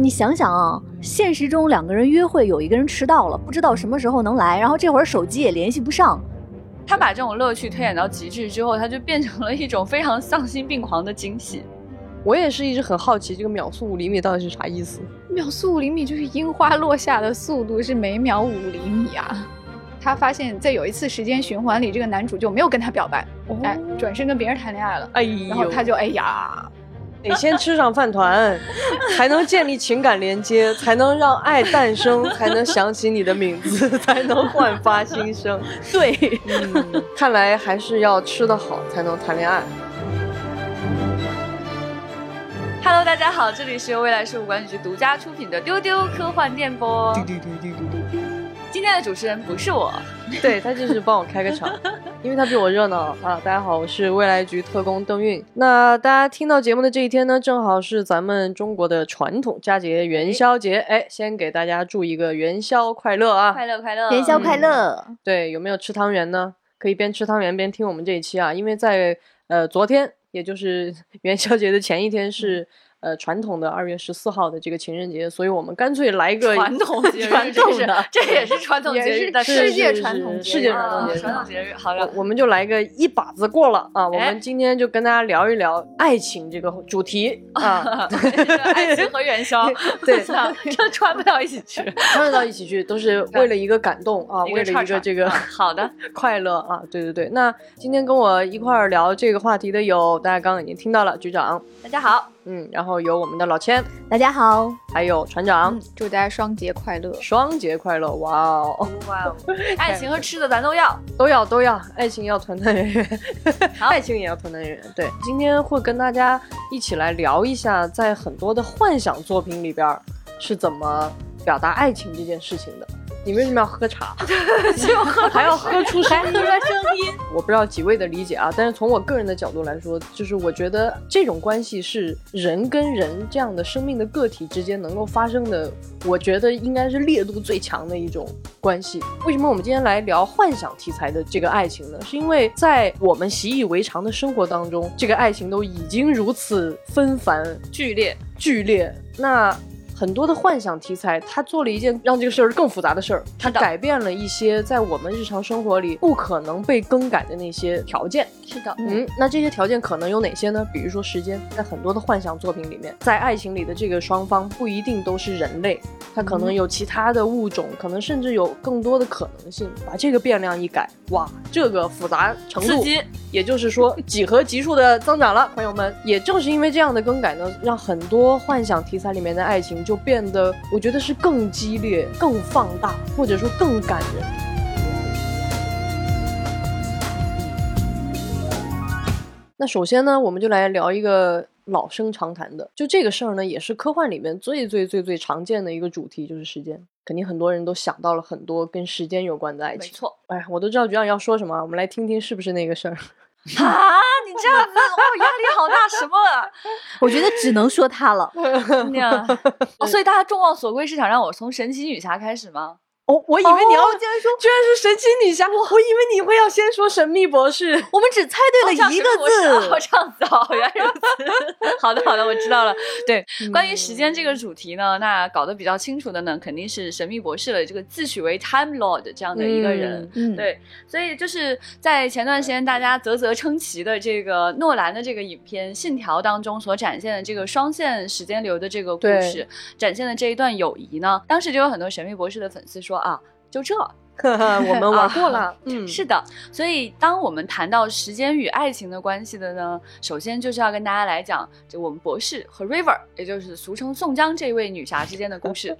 你想想啊，现实中两个人约会，有一个人迟到了，不知道什么时候能来，然后这会儿手机也联系不上。他把这种乐趣推演到极致之后，他就变成了一种非常丧心病狂的惊喜。我也是一直很好奇，这个秒速五厘米到底是啥意思？秒速五厘米就是樱花落下的速度是每秒五厘米啊。他发现，在有一次时间循环里，这个男主就没有跟他表白，哎，转身跟别人谈恋爱了。哎呦，然后他就哎呀，得先吃上饭团，才能建立情感连接，才能让爱诞生，才能想起你的名字，才能焕发新生。对，嗯，看来还是要吃得好才能谈恋爱。Hello，大家好，这里是由未来事务管理局独家出品的丢丢科幻电波。今天的主持人不是我，对他就是帮我开个场，因为他比我热闹啊！大家好，我是未来局特工邓运。那大家听到节目的这一天呢，正好是咱们中国的传统佳节元宵节。哎，先给大家祝一个元宵快乐啊！快乐快乐，元宵快乐！对，有没有吃汤圆呢？可以边吃汤圆边听我们这一期啊，因为在呃昨天，也就是 元宵节的前一天是。呃，传统的二月十四号的这个情人节，所以我们干脆来一个传统 节日，传统的，这也是 传统节日的世界传统世界传统节日，传统节日。好的，我们就来个一把子过了啊！我们今天就跟大家聊一聊爱情这个主题 啊，爱情和元宵，对，这穿不到一起去，穿不到一起去，都是为了一个感动啊，为了一个这个好的快乐啊！对对对，那今天跟我一块儿聊这个话题的有，大家刚刚已经听到了，局长，大家好。嗯，然后有我们的老千，大家好，还有船长，祝大家双节快乐，双节快乐，哇哦，哇哦，爱情和吃的咱都要，都要都要，爱情要团团圆圆，爱情也要团团圆圆。对，今天会跟大家一起来聊一下，在很多的幻想作品里边是怎么表达爱情这件事情的。你为什么要喝茶？就 喝还要喝出声音的声音。我不知道几位的理解啊，但是从我个人的角度来说，就是我觉得这种关系是人跟人这样的生命的个体之间能够发生的，我觉得应该是烈度最强的一种关系。为什么我们今天来聊幻想题材的这个爱情呢？是因为在我们习以为常的生活当中，这个爱情都已经如此纷繁、剧烈、剧烈。那很多的幻想题材，他做了一件让这个事儿更复杂的事儿，他改变了一些在我们日常生活里不可能被更改的那些条件。是的，嗯，那这些条件可能有哪些呢？比如说时间，在很多的幻想作品里面，在爱情里的这个双方不一定都是人类，它可能有其他的物种，可能甚至有更多的可能性。把这个变量一改，哇，这个复杂程度，也就是说几何级数的增长了，朋友们。也正是因为这样的更改呢，让很多幻想题材里面的爱情就变得，我觉得是更激烈、更放大，或者说更感人。那首先呢，我们就来聊一个老生常谈的，就这个事儿呢，也是科幻里面最最最最常见的一个主题，就是时间。肯定很多人都想到了很多跟时间有关的爱情。没错，哎，我都知道局长要说什么，我们来听听是不是那个事儿。啊，你这样子，我压力好大。什么？我觉得只能说他了。所以大家众望所归是想让我从神奇女侠开始吗？哦，我以为你要居然说，居然是神奇女侠，我以为你会要先说神秘博士。我们只猜对了一个字，哦，这样子哦，原来如此。好的，好的，我知道了。对，关于时间这个主题呢，那搞得比较清楚的呢，肯定是神秘博士了。这个自诩为 Time Lord 这样的一个人，嗯，对。所以就是在前段时间大家啧啧称奇的这个诺兰的这个影片《信条》当中所展现的这个双线时间流的这个故事，展现的这一段友谊呢，当时就有很多神秘博士的粉丝说。啊，就这。我们玩过了，嗯，是的，所以当我们谈到时间与爱情的关系的呢，首先就是要跟大家来讲，就我们博士和 River，也就是俗称宋江这位女侠之间的故事。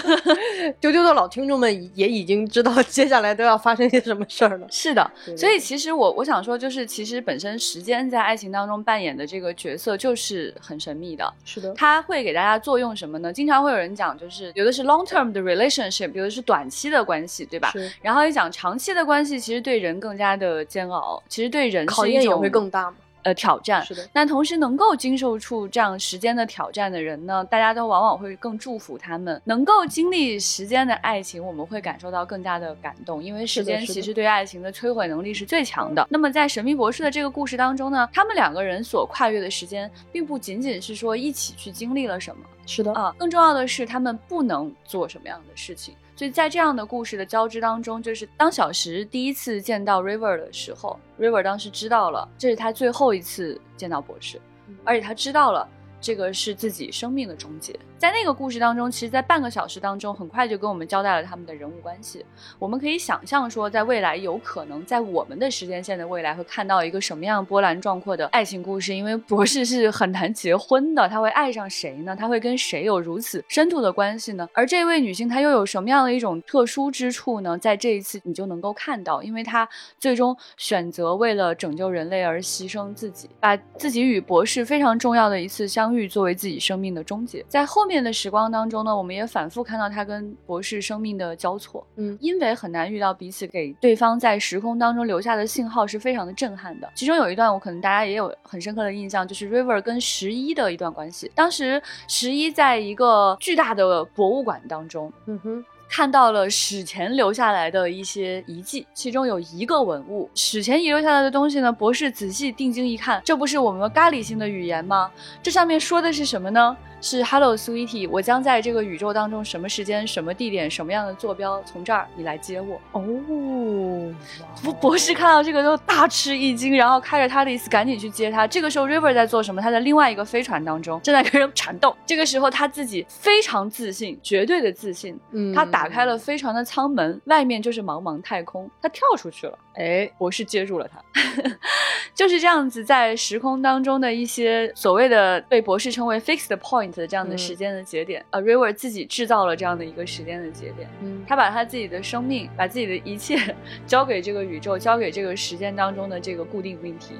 丢丢的老听众们也已经知道接下来都要发生些什么事儿了。是的，所以其实我我想说，就是其实本身时间在爱情当中扮演的这个角色就是很神秘的。是的，它会给大家作用什么呢？经常会有人讲，就是有的是 long term 的 relationship，有的是短期的关系。对吧？然后一讲长期的关系，其实对人更加的煎熬，其实对人考验也会更大嘛。呃挑战。是的。那同时能够经受住这样时间的挑战的人呢，大家都往往会更祝福他们。能够经历时间的爱情，我们会感受到更加的感动，因为时间其实对爱情的摧毁能力是最强的。那么在神秘博士的这个故事当中呢，他们两个人所跨越的时间，并不仅仅是说一起去经历了什么，是的啊，更重要的是他们不能做什么样的事情。所以在这样的故事的交织当中，就是当小石第一次见到 River 的时候，River 当时知道了这是他最后一次见到博士，而且他知道了这个是自己生命的终结。在那个故事当中，其实，在半个小时当中，很快就跟我们交代了他们的人物关系。我们可以想象说，在未来有可能在我们的时间线的未来会看到一个什么样波澜壮阔的爱情故事。因为博士是很难结婚的，他会爱上谁呢？他会跟谁有如此深度的关系呢？而这位女性她又有什么样的一种特殊之处呢？在这一次你就能够看到，因为她最终选择为了拯救人类而牺牲自己，把自己与博士非常重要的一次相遇作为自己生命的终结。在后。面的时光当中呢，我们也反复看到他跟博士生命的交错，嗯，因为很难遇到彼此，给对方在时空当中留下的信号是非常的震撼的。其中有一段，我可能大家也有很深刻的印象，就是 River 跟十一的一段关系。当时十一在一个巨大的博物馆当中，嗯哼。看到了史前留下来的一些遗迹，其中有一个文物，史前遗留下来的东西呢。博士仔细定睛一看，这不是我们咖喱星的语言吗？这上面说的是什么呢？是 Hello Sweetie，我将在这个宇宙当中什么时间、什么地点、什么样的坐标，从这儿你来接我。哦，博博士看到这个都大吃一惊，然后开着他的意思赶紧去接他。这个时候 River 在做什么？他在另外一个飞船当中正在跟人缠斗。这个时候他自己非常自信，绝对的自信。嗯，他。打开了飞船的舱门，外面就是茫茫太空。他跳出去了，哎，博士接住了他。就是这样子，在时空当中的一些所谓的被博士称为 fixed point 的这样的时间的节点，啊，River 自己制造了这样的一个时间的节点。嗯，他把他自己的生命，把自己的一切 交给这个宇宙，交给这个时间当中的这个固定命题。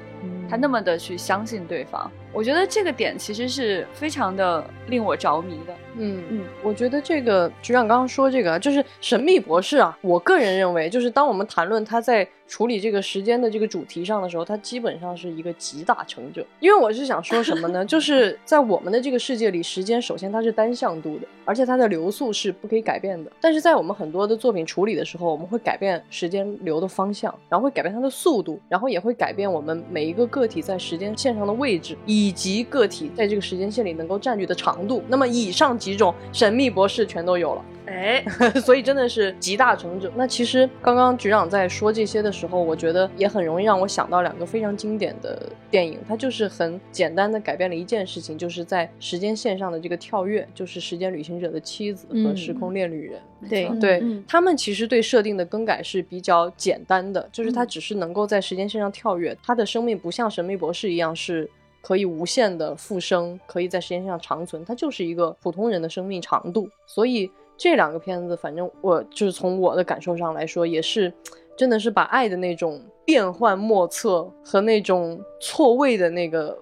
他那么的去相信对方，我觉得这个点其实是非常的令我着迷的。嗯嗯，我觉得这个局长刚刚说这个就是神秘博士啊，我个人认为就是当我们谈论他在。处理这个时间的这个主题上的时候，他基本上是一个集大成者。因为我是想说什么呢？就是在我们的这个世界里，时间首先它是单向度的，而且它的流速是不可以改变的。但是在我们很多的作品处理的时候，我们会改变时间流的方向，然后会改变它的速度，然后也会改变我们每一个个体在时间线上的位置，以及个体在这个时间线里能够占据的长度。那么以上几种神秘博士全都有了。哎，所以真的是集大成者。那其实刚刚局长在说这些的时候，我觉得也很容易让我想到两个非常经典的电影，它就是很简单的改变了一件事情，就是在时间线上的这个跳跃，就是《时间旅行者的妻子》和《时空恋旅人》。对对，他们其实对设定的更改是比较简单的，就是他只是能够在时间线上跳跃，他的生命不像神秘博士一样是可以无限的复生，可以在时间上长存，它就是一个普通人的生命长度，所以。这两个片子，反正我就是从我的感受上来说，也是，真的是把爱的那种变幻莫测和那种错位的那个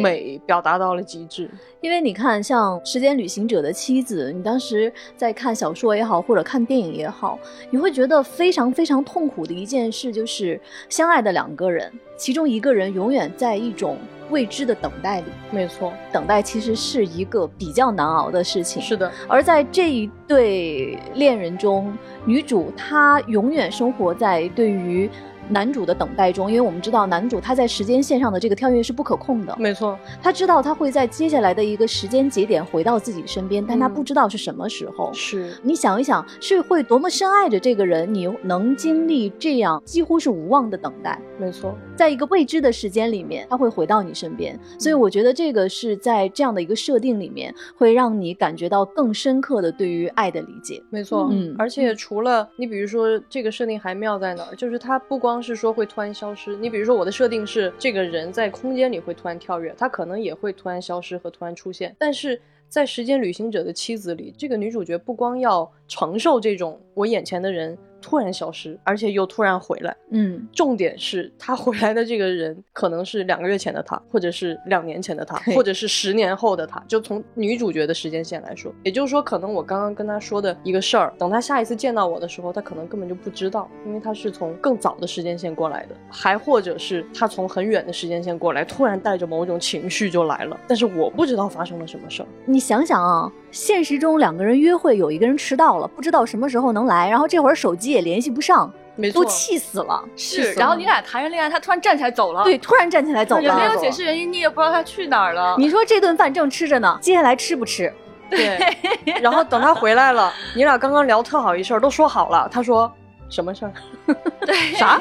美表达到了极致。因为你看，像《时间旅行者的妻子》，你当时在看小说也好，或者看电影也好，你会觉得非常非常痛苦的一件事，就是相爱的两个人，其中一个人永远在一种。未知的等待里，没错，等待其实是一个比较难熬的事情。是的，而在这一对恋人中，女主她永远生活在对于。男主的等待中，因为我们知道男主他在时间线上的这个跳跃是不可控的，没错。他知道他会在接下来的一个时间节点回到自己身边，但他不知道是什么时候。是你想一想，是会多么深爱着这个人，你能经历这样几乎是无望的等待？没错，在一个未知的时间里面，他会回到你身边。所以我觉得这个是在这样的一个设定里面，会让你感觉到更深刻的对于爱的理解。没错，嗯。而且除了你，比如说这个设定还妙在哪儿？就是它不光是说会突然消失，你比如说我的设定是这个人在空间里会突然跳跃，他可能也会突然消失和突然出现。但是在时间旅行者的妻子里，这个女主角不光要承受这种我眼前的人突然消失，而且又突然回来。嗯，重点是他回来的这个人可能是两个月前的他，或者是两年前的他，或者是十年后的他。就从女主角的时间线来说，也就是说，可能我刚刚跟他说的一个事儿，等他下一次见到我的时候，他可能根本就不知道，因为他是从更早的时间线过来的，还或者是他从很远的时间线过来，突然带着某种情绪就来了，但是我不知道发生了什么事儿。你想想啊，现实中两个人约会，有一个人迟到了，不知道什么时候能来，然后这会儿手机也联系不上，没错都，气死了。是，然后你俩谈着恋爱，他突然站起来走了，对，，突然站起来走了也没有。解释原因，你也不知道他去哪儿了。你说这顿饭正吃着呢，接下来吃不吃？对。然后等他回来了，你俩刚刚聊特好一事儿，都说好了，他说什么事儿？对啥？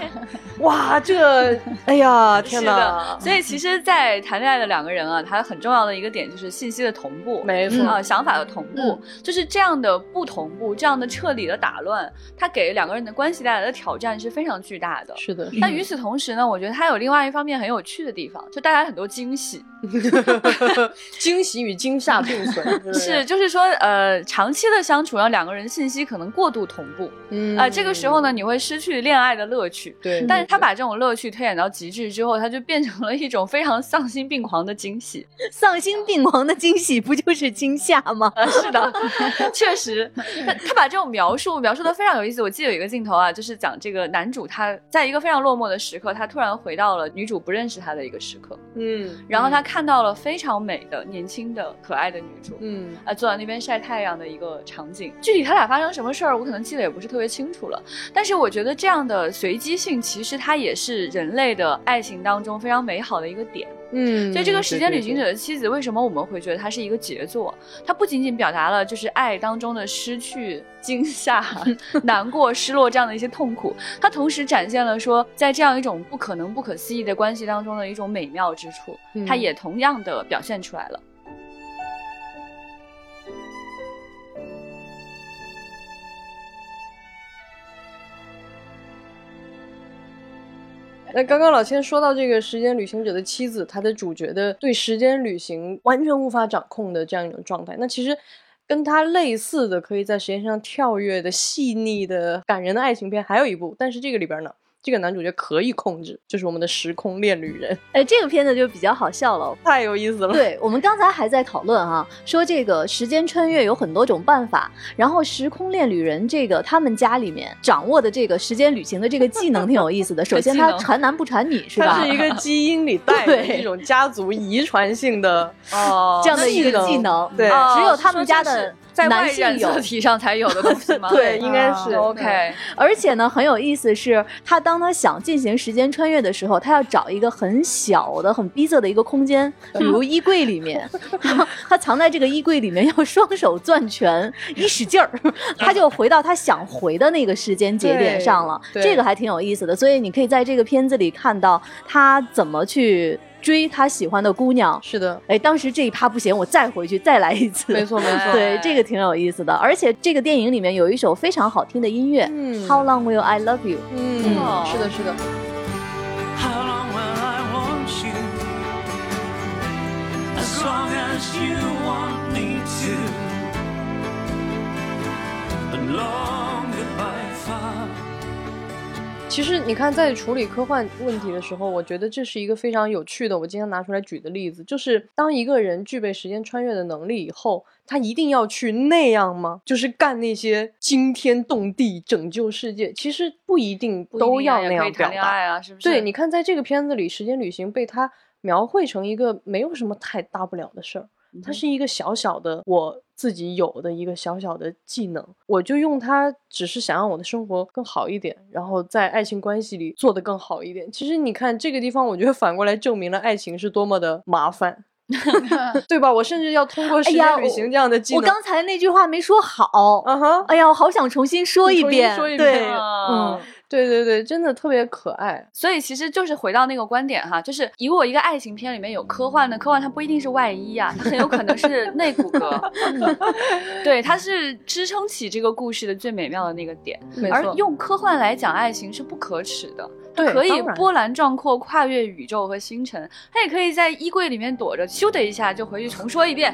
哇，这，哎呀，天是哪，！所以其实，在谈恋爱的两个人啊，他很重要的一个点就是信息的同步，没错啊、想法的同步，就是这样的不同步，这样的彻底的打乱，它给两个人的关系带来的挑战是非常巨大的。是的，但与此同时呢，我觉得它有另外一方面很有趣的地方，就带来很多惊喜。惊喜与惊吓并存，是，，就是说，呃，长期的相处让两个人信息可能过度同步，嗯啊、这个时候呢，你会失去恋爱的乐趣。对，但是他把这种乐趣推演到极致之后，他就变成了一种非常丧心病狂的惊喜。丧心病狂的惊喜不就是惊吓吗？啊，是的，确实，他他把这种描述描述的非常有意思。我记得有一个镜头啊，就是讲这个男主他在一个非常落寞的时刻，他突然回到了女主不认识他的一个时刻，嗯，然后他看到了非常美的、年轻的、可爱的女主。嗯啊，坐在那边晒太阳的一个场景，具体他俩发生什么事儿，我可能记得也不是特别清楚了。但是我觉得这样的随机性，其实它也是人类的爱情当中非常美好的一个点。嗯，所以这个时间旅行者，的妻子，为什么我们会觉得它是一个杰作？它不仅仅表达了就是爱当中的失去、惊吓、难过、失落这样的一些痛苦，它同时展现了说，在这样一种不可能、不可思议的关系当中的一种美妙之处，它嗯也同样的表现出来了。那刚刚老千说到这个时间旅行者的妻子，他的主角的对时间旅行完全无法掌控的这样一种状态，那其实跟他类似的，可以在时间上跳跃的细腻的感人的爱情片还有一部，但是这个里边呢，这个男主角可以控制，就是我们的时空恋旅人，哎，这个片子就比较好笑了。太有意思了。对我们刚才还在讨论哈、说这个时间穿越有很多种办法，然后时空恋旅人这个他们家里面掌握的这个时间旅行的这个技能挺有意思的。首先，技能它传男不传女是吧？它是一个 基因里带的对一种家族遗传性的哦这样的一个技能，对哦只有他们家的在外男性色。体上才有的东西吗？对应该是哦 OK，而且呢，很有意思是，他当他想进行时间穿越的时候，他要找一个很小的、很逼仄的一个空间，比如衣柜里面，他藏在这个衣柜里面，要双手攥拳，一使劲儿，他就回到他想回的那个时间节点上了。这个还挺有意思的，所以你可以在这个片子里看到他怎么去追他喜欢的姑娘。是的。哎，当时这一趴不行，我再回去再来一次。没错没错。对，这个挺有意思的。而且这个电影里面有一首非常好听的音乐。嗯。How long will I love you？嗯。是的是的。As long as you want me to。其实你看，在处理科幻问题的时候，我觉得这是一个非常有趣的。我今天拿出来举的例子，就是当一个人具备时间穿越的能力以后，他一定要去那样吗？就是干那些惊天动地、拯救世界？其实不一定都要那样表达。啊，是不是？对，你看，在这个片子里，时间旅行被他描绘成一个没有什么太大不了的事儿。它是一个小小的我自己有的一个小小的技能，我就用它，只是想让我的生活更好一点，然后在爱情关系里做得更好一点。其实你看这个地方，我觉得反过来证明了爱情是多么的麻烦，对吧？我甚至要通过时间旅行这样的技能，我刚才那句话没说好。啊哈，哎呀，我好想重新说一重新遍。说一对，对对对，真的特别可爱。所以其实就是回到那个观点哈，就是以我一个爱情片里面有科幻的，科幻它不一定是外衣啊，它很有可能是内骨骼，对，它是支撑起这个故事的最美妙的那个点。而用科幻来讲爱情是不可耻的，它对可以波澜壮阔，跨越宇宙和星辰，他也可以在衣柜里面躲着，咻的一下就回去重说一遍。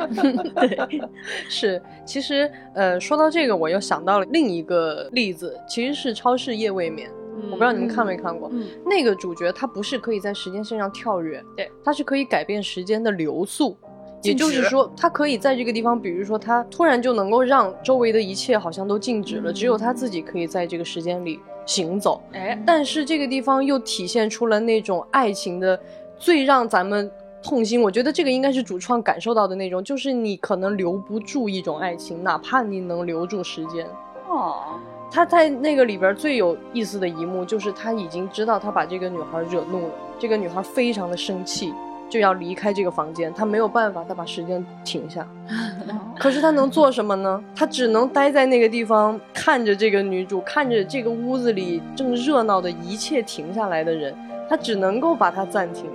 是，其实呃，说到这个，我又想到了另一个例子，其实是超市夜未眠。我不知道你们看没看过，嗯那个主角他不是可以在时间线上跳跃，对，他是可以改变时间的流速。也就是说，他可以在这个地方，比如说他突然就能够让周围的一切好像都静止了，只有他自己可以在这个时间里行走。哎，但是这个地方又体现出了那种爱情的最让咱们痛心。我觉得这个应该是主创感受到的那种，就是你可能留不住一种爱情，哪怕你能留住时间。哦，他在那个里边最有意思的一幕，就是他已经知道他把这个女孩惹怒了，这个女孩非常的生气，就要离开这个房间，他没有办法，他把时间停下。可是他能做什么呢？他只能待在那个地方，看着这个女主，看着这个屋子里正热闹的一切停下来的人，他只能够把它暂停，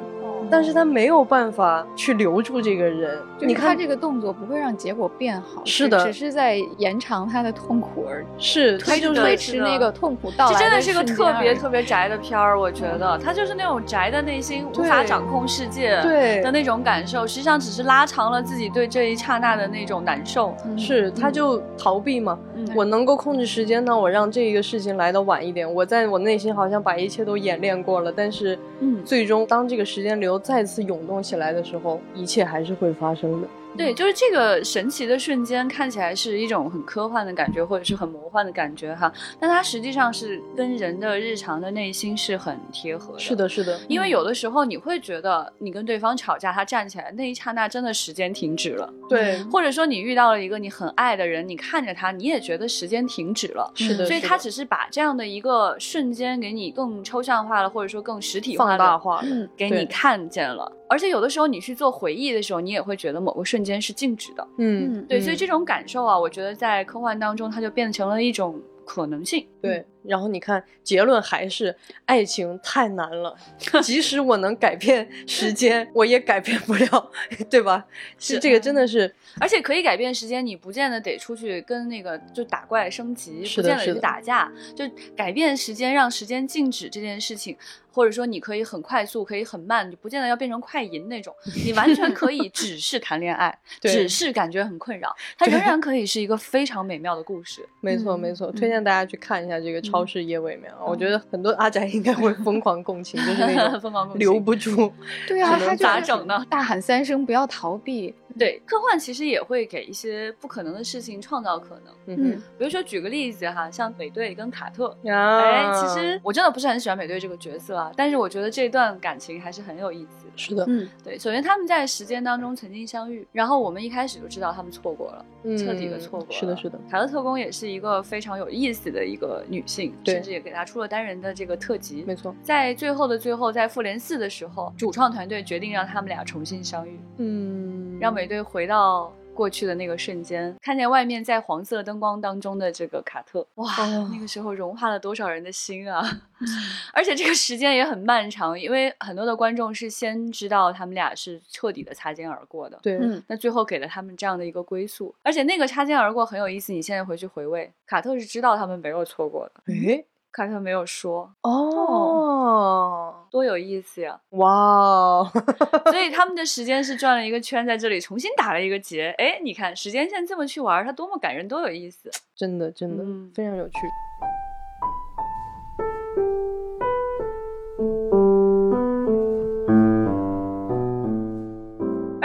但是他没有办法去留住这个人。就你看，他这个动作不会让结果变好，是的只是在延长他的痛苦而是他推就是推迟那个痛苦到来这真的是个特别特别宅的片儿，我觉得他就是那种宅的内心无法掌控世界对的那种感受，实际上只是拉长了自己对这一刹那的那种难受。是，他就逃避嘛。嗯我能够控制时间呢，我让这个事情来的晚一点。我在我内心好像把一切都演练过了，但是，嗯最终当这个时间流再次涌动起来的时候，一切还是会发生的。对，就是这个神奇的瞬间，看起来是一种很科幻的感觉，或者是很魔幻的感觉哈，但它实际上是跟人的日常的内心是很贴合的。是的，是的，因为有的时候你会觉得你跟对方吵架，他站起来那一刹那真的时间停止了，对，或者说你遇到了一个你很爱的人，你看着他，你也觉得时间停止了。是的，所以他只是把这样的一个瞬间给你更抽象化了，或者说更实体化放大化了。给你看见了。而且有的时候你去做回忆的时候，你也会觉得某个瞬间是静止的。嗯，对，所以这种感受啊，我觉得在科幻当中，它就变成了一种可能性。对。然后你看，结论还是爱情太难了，即使我能改变时间，我也改变不了，对吧？是这个真的是而且可以改变时间，你不见得得出去跟那个就打怪升级，不见得去打架，就改变时间，让时间静止这件事情，或者说你可以很快速，可以很慢，你不见得要变成快银那种，你完全可以只是谈恋爱，只是感觉很困扰，它仍然可以是一个非常美妙的故事。没错，嗯没错，推荐大家去看一下这个超市夜未眠。我觉得很多阿宅应该会疯狂共情，就是那种 疯狂共情留不住。对啊，他就咋是整呢大喊三声，不要逃避。对，科幻其实也会给一些不可能的事情创造可能。嗯比如说举个例子哈，像美队跟卡特，哎，其实我真的不是很喜欢美队这个角色啊，但是我觉得这段感情还是很有意思。是的，嗯，对，首先他们在时间当中曾经相遇，然后我们一开始就知道他们错过了，嗯彻底的错过了。是的，是的，卡特特工也是一个非常有意思的一个女性，对甚至也给她出了单人的这个特辑。没错。在最后的最后，在复联四的时候，主创团队决定让他们俩重新相遇，嗯，让美队回到过去的那个瞬间，看见外面在黄色灯光当中的这个卡特，哇，哦那个时候融化了多少人的心啊！而且这个时间也很漫长，因为很多的观众是先知道他们俩是彻底的擦肩而过的。对，嗯那最后给了他们这样的一个归宿，而且那个擦肩而过很有意思。你现在回去回味，卡特是知道他们没有错过的，诶，卡特没有说，哦，多有意思呀！哇哦，所以他们的时间是转了一个圈，在这里重新打了一个结。哎，你看时间线这么去玩，它多么感人，多有意思。真的真的嗯非常有趣。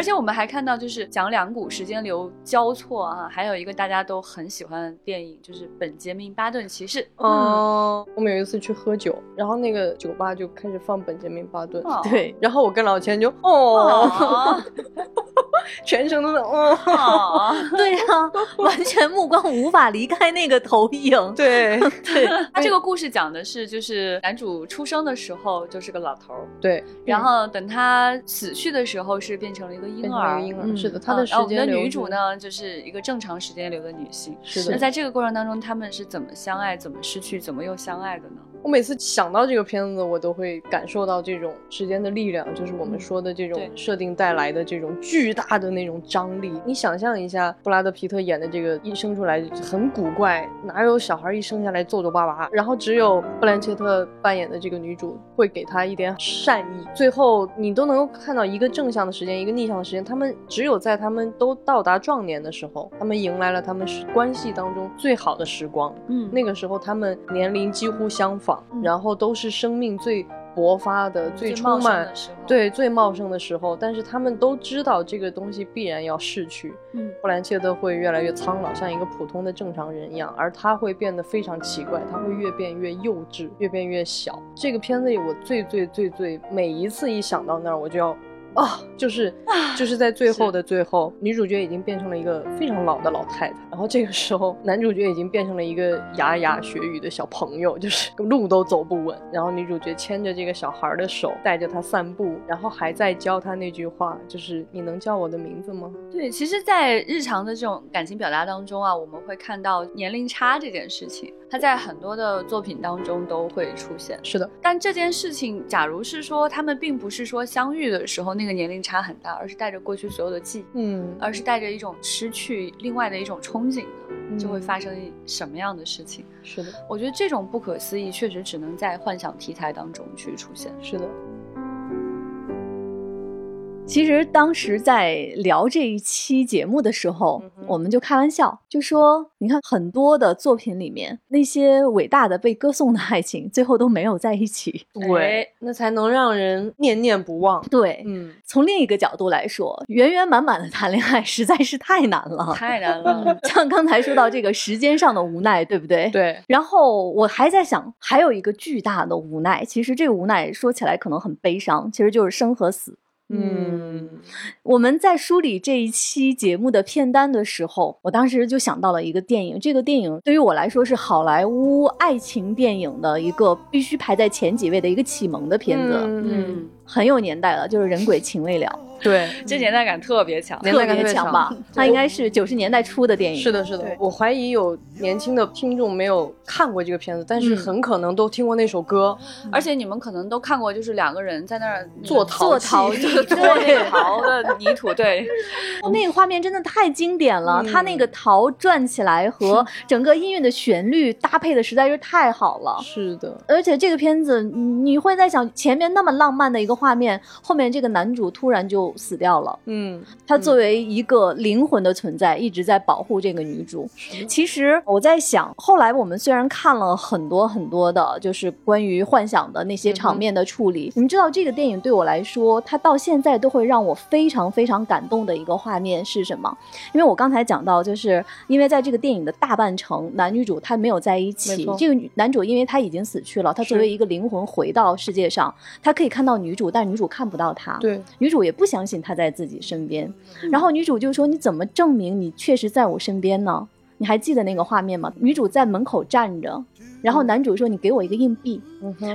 且我们还看到，就是讲两股时间流交错啊，还有一个大家都很喜欢的电影，就是《本杰明·巴顿骑士》。嗯，我们有一次去喝酒，然后那个酒吧就开始放本杰明巴顿，哦对，然后我跟老钱就哦，哦 全程都在哦，哦，对呀、完全目光无法离开那个投影。对对，他这个故事讲的是，就是男主出生的时候就是个老头儿，对，然后等他死去的时候是变成了一个婴儿。婴儿，嗯是的，他嗯的时然后我们的间流是？女主呢，就是一个正常时间流的女性。是的，那在这个过程当中，他们是怎么相爱、怎么失去、怎么又相爱的呢？我每次想到这个片子，我都会感受到这种时间的力量，就是我们说的这种设定带来的这种巨大的那种张力。你想象一下，布拉德皮特演的这个一生出来很古怪，哪有小孩一生下来皱皱巴巴？然后只有布兰切特扮演的这个女主会给他一点善意，最后你都能够看到一个正向的时间，一个逆向的时间。他们只有在他们都到达壮年的时候，他们迎来了他们关系当中最好的时光。嗯，那个时候他们年龄几乎相仿，然后都是生命最。勃发的最充满，对最茂盛的时候，但是他们都知道这个东西必然要逝去。嗯，布兰切特会越来越苍老，像一个普通的正常人一样，而他会变得非常奇怪，他会越变越幼稚，越变越小。这个片子里，我最最最最每一次一想到那儿，我就要。啊，就是就是在最后的最后，女主角已经变成了一个非常老的老太太，然后这个时候男主角已经变成了一个牙牙学语的小朋友，就是路都走不稳。然后女主角牵着这个小孩的手，带着他散步，然后还在教他那句话，就是你能叫我的名字吗？对，其实，在日常的这种感情表达当中啊，我们会看到年龄差这件事情，它在很多的作品当中都会出现。是的，但这件事情，假如是说他们并不是说相遇的时候那。个年龄差很大，而是带着过去所有的记忆，嗯，而是带着一种失去另外的一种憧憬的，就会发生什么样的事情？是的，我觉得这种不可思议确实只能在幻想题材当中去出现。是的。其实当时在聊这一期节目的时候，我们就开玩笑，就说你看很多的作品里面，那些伟大的被歌颂的爱情，最后都没有在一起，对，那才能让人念念不忘。对，嗯，从另一个角度来说，圆圆满满的谈恋爱实在是太难了，太难了。像刚才说到这个时间上的无奈，对不对？对。然后我还在想，还有一个巨大的无奈，其实这个无奈说起来可能很悲伤，其实就是生和死。嗯，我们在梳理这一期节目的片单的时候，我当时就想到了一个电影。这个电影对于我来说是好莱坞爱情电影的一个必须排在前几位的一个启蒙的片子。嗯。很有年代了，就是人鬼情未了。对，这年代感特别强，特别强吧？它应该是九十年代初的电影。是的，是的。我怀疑有年轻的听众没有看过这个片子，但是很可能都听过那首歌，而且你们可能都看过，就是两个人在那儿做陶做陶 就是做那陶的泥土。对，那个画面真的太经典了，它那个陶转起来和整个音乐的旋律搭配的实在是太好了。是的，而且这个片子你会在想，前面那么浪漫的一个。画面后面这个男主突然就死掉了。嗯，他作为一个灵魂的存在，一直在保护这个女主。其实我在想，后来我们虽然看了很多很多的，就是关于幻想的那些场面的处理，你们知道这个电影对我来说，它到现在都会让我非常非常感动的一个画面是什么？因为我刚才讲到，就是因为在这个电影的大半程，男女主他没有在一起。这个男主因为他已经死去了，他作为一个灵魂回到世界上，他可以看到女主。但女主看不到他，对，女主也不相信他在自己身边。然后女主就说：“你怎么证明你确实在我身边呢？你还记得那个画面吗？”女主在门口站着。然后男主说：“你给我一个硬币。”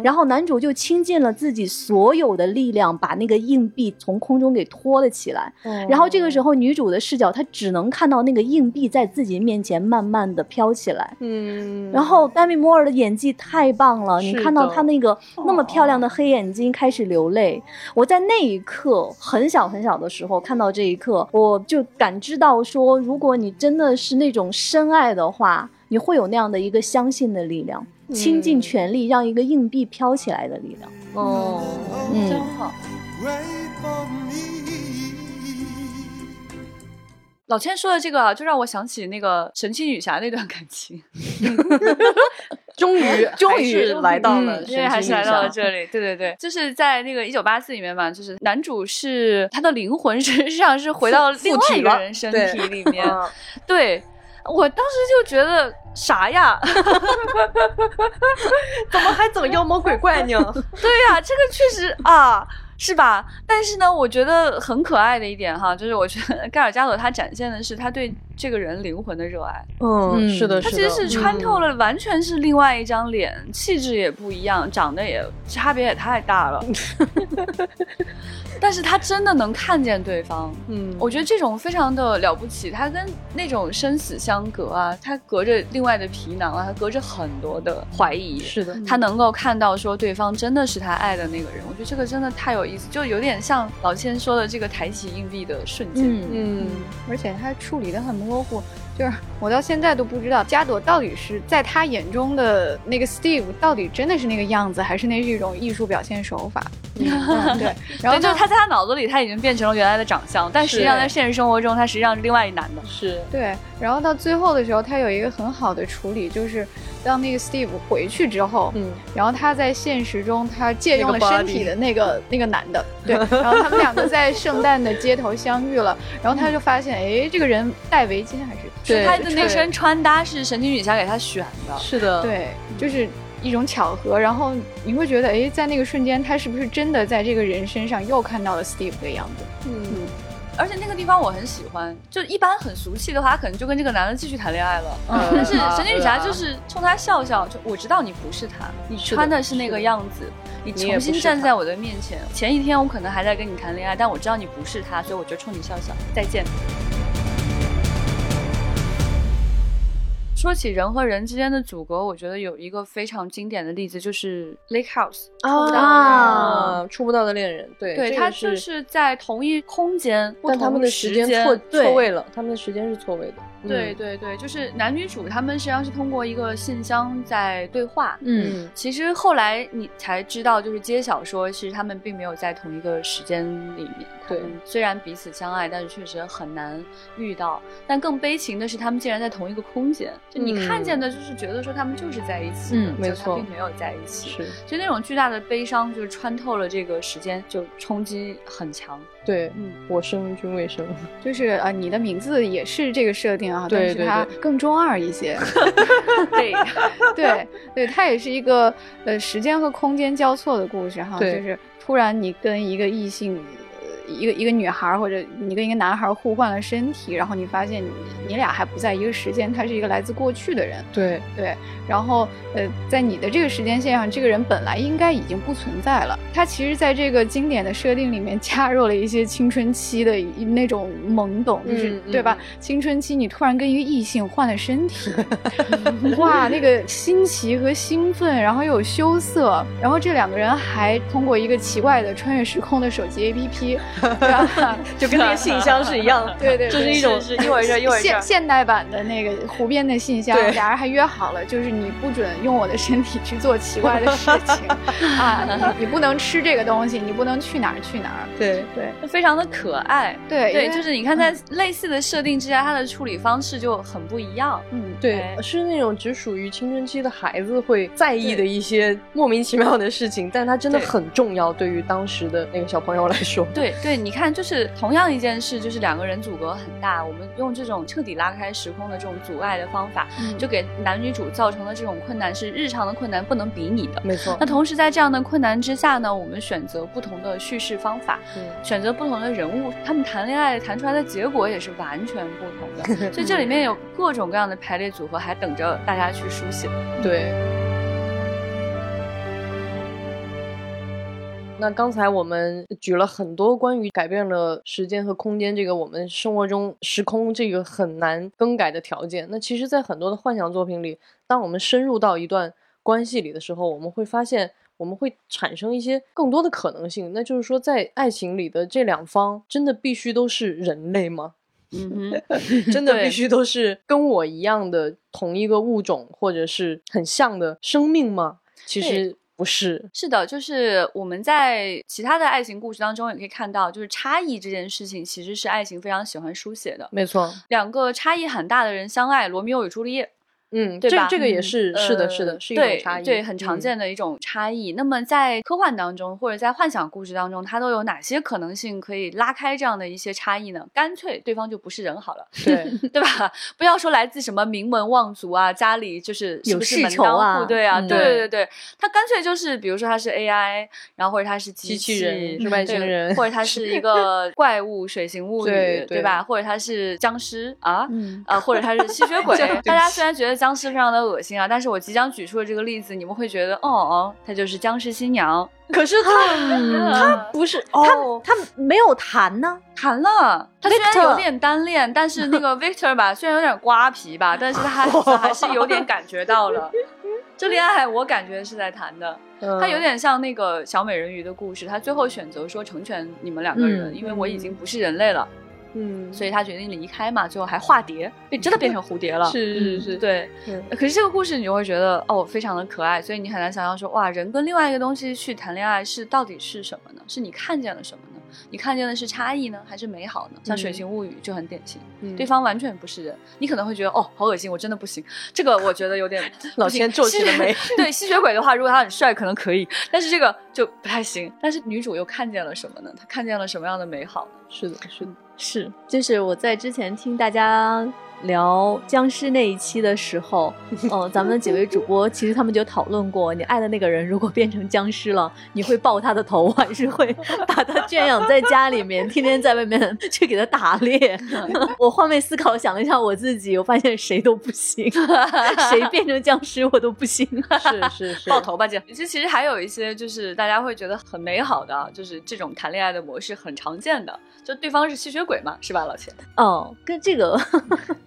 然后男主就倾尽了自己所有的力量，把那个硬币从空中给托了起来。然后这个时候，女主的视角，她只能看到那个硬币在自己面前慢慢的飘起来。嗯。然后丹米摩尔的演技太棒了，你看到他那个那么漂亮的黑眼睛开始流泪。我在那一刻很小很小的时候看到这一刻，我就感知到说，如果你真的是那种深爱的话。你会有那样的一个相信的力量，倾尽全力让一个硬币飘起来的力量。哦，真好。老千说的这个，就让我想起那个神奇女侠那段感情。终于，终于来到了，因为还是来到了这里。对对对，就是在那个一九八四里面嘛，就是男主是他的灵魂实际上是回到另外一个人身体里面。对。我当时就觉得啥呀，怎么还整妖魔鬼怪呢？对呀，这个确实啊，是吧？但是呢，我觉得很可爱的一点哈，就是我觉得盖尔加朵他展现的是他对。这个人灵魂的热爱。嗯，是的，他其实是穿透了，完全是另外一张脸，气质也不一样，长得也差别也太大了。但是他真的能看见对方，嗯，我觉得这种非常的了不起。他跟那种生死相隔啊，他隔着另外的皮囊啊，他隔着很多的怀疑。是的，他能够看到说对方真的是他爱的那个人。我觉得这个真的太有意思，就有点像老千说的这个抬起硬币的瞬间。嗯嗯，而且他处理的很模糊。就是我到现在都不知道加朵到底是在他眼中的那个 Steve 到底真的是那个样子，还是那是一种艺术表现手法。对，然后就他在他脑子里他已经变成了原来的长相，但实际上在现实生活中他实际上是另外一男的。是对，然后到最后的时候，他有一个很好的处理，就是当那个 Steve 回去之后，嗯，然后他在现实中他借用了身体的那个那个男的，对，然后他们两个在圣诞的街头相遇了，然后他就发现，哎，这个人戴围巾还是。他的那身穿搭是神奇女侠给他选的，是的，对，就是一种巧合。然后你会觉得，哎，在那个瞬间，他是不是真的在这个人身上又看到了 Steve 的样子？嗯，而且那个地方我很喜欢。就一般很俗气的话，他可能就跟这个男的继续谈恋爱了。嗯，但是神奇女侠就是冲他笑笑，就我知道你不是他，你穿的是那个样子，你重新站在我的面前。前一天我可能还在跟你谈恋爱，但我知道你不是他，所以我就冲你笑笑，再见。说起人和人之间的阻隔，我觉得有一个非常经典的例子，就是《Lake House》啊，触不到的恋人，对，对他就是在同一空间，但他们的时间错错位了，他们的时间是错位的。对对对，就是男女主他们实际上是通过一个信箱在对话。嗯，其实后来你才知道，就是揭晓说，其实他们并没有在同一个时间里面。对，虽然彼此相爱，但是确实很难遇到。但更悲情的是，他们竟然在同一个空间。就你看见的，就是觉得说他们就是在一起的，没错，并没有在一起。是，就那种巨大的悲伤，就是穿透了这个时间，就冲击很强。对，嗯，我生君未生，就是啊，你的名字也是这个设定啊，但是它更中二一些。对，对，对，它也是一个呃时间和空间交错的故事哈，就是突然你跟一个异性。一个一个女孩或者你跟一个男孩互换了身体，然后你发现你你俩还不在一个时间，他是一个来自过去的人。对对，然后呃，在你的这个时间线上，这个人本来应该已经不存在了。他其实在这个经典的设定里面 加入了一些青春期的那种懵懂，就是对吧？青春期你突然跟一个异性换了身体，哇，那个新奇和兴奋，然后又有羞涩，然后这两个人还通过一个奇怪的穿越时空的手机 APP。就跟那个信箱是一样的，对对，这是一种一会儿一会儿现现代版的那个湖边的信箱，俩人还约好了，就是你不准用我的身体去做奇怪的事情啊，你不能吃这个东西，你不能去哪儿去哪儿，对对，非常的可爱，对对，就是你看在类似的设定之下，它的处理方式就很不一样，嗯，对，是那种只属于青春期的孩子会在意的一些莫名其妙的事情，但它真的很重要，对于当时的那个小朋友来说，对对。对，你看，就是同样一件事，就是两个人阻隔很大，我们用这种彻底拉开时空的这种阻碍的方法，就给男女主造成的这种困难，是日常的困难不能比拟的。没错。那同时在这样的困难之下呢，我们选择不同的叙事方法，选择不同的人物，他们谈恋爱谈出来的结果也是完全不同的。所以这里面有各种各样的排列组合，还等着大家去书写。对。那刚才我们举了很多关于改变了时间和空间这个我们生活中时空这个很难更改的条件。那其实，在很多的幻想作品里，当我们深入到一段关系里的时候，我们会发现，我们会产生一些更多的可能性。那就是说，在爱情里的这两方，真的必须都是人类吗？嗯哼，真的必须都是跟我一样的同一个物种，或者是很像的生命吗？其实。不是，是的，就是我们在其他的爱情故事当中也可以看到，就是差异这件事情其实是爱情非常喜欢书写的。没错，两个差异很大的人相爱，罗密欧与朱丽叶。嗯，对吧这这个也是是的，呃是的，是一种对差异，对，很常嗯见的一种差异。那么在科幻当中，或者在幻想故事当中，它都有哪些可能性可以拉开这样的一些差异呢？干脆对方就不是人好了，对，对吧？不要说来自什么名门望族啊，家里就是是有世不是门当仇啊户对啊？嗯对对对他干脆就是，比如说他是 AI，然后或者他是机器器人是外星对人或者他是一个 怪物、水形物语，对对吧？或者他是僵尸啊，嗯啊，或者他是吸血 鬼。大家虽然觉得僵尸非常的恶心啊，但是我即将举出的这个例子，你们会觉得，哦哦，她就是僵尸新娘。可是他他不是哦，她没有谈呢，谈了，她虽然有点单恋，但是那个 Victor 吧，虽然有点瓜皮吧，但是他还还是有点感觉到了。这恋爱我感觉是在谈的，他他有点像那个小美人鱼的故事，他最后选择说成全你们两个人，嗯因为我已经不是人类了，嗯，所以他决定离开嘛，最后还化蝶，变真的变成蝴蝶了。是是是，对，嗯可是这个故事你就会觉得哦，非常的可爱，所以你很难想象说哇，人跟另外一个东西去谈恋爱是到底是什么呢？是你看见了什么呢？你看见的是差异呢，还是美好呢？像《水形物语》就很典型，嗯对方完全不是人，你可能会觉得哦，好恶心，我真的不行。这个我觉得有点 老不行千皱起了眉 对吸血鬼的话，如果他很帅，可能可以，但是这个就不太行。但是女主又看见了什么呢？她看见了什么样的美好呢？是的，是的，是，就是我在之前听大家聊僵尸那一期的时候，呃，咱们几位主播其实他们就讨论过，你爱的那个人如果变成僵尸了，你会抱他的头，还是会把他圈养在家里面，天天在外面去给他打猎？我换位思考想了一下我自己，我发现谁都不行，谁变成僵尸我都不行。是是是，抱头吧姐。其实其实还有一些就是大家会觉得很美好的啊，就是这种谈恋爱的模式很常见的，就对方是吸血鬼嘛，是吧，老钱？哦，跟这个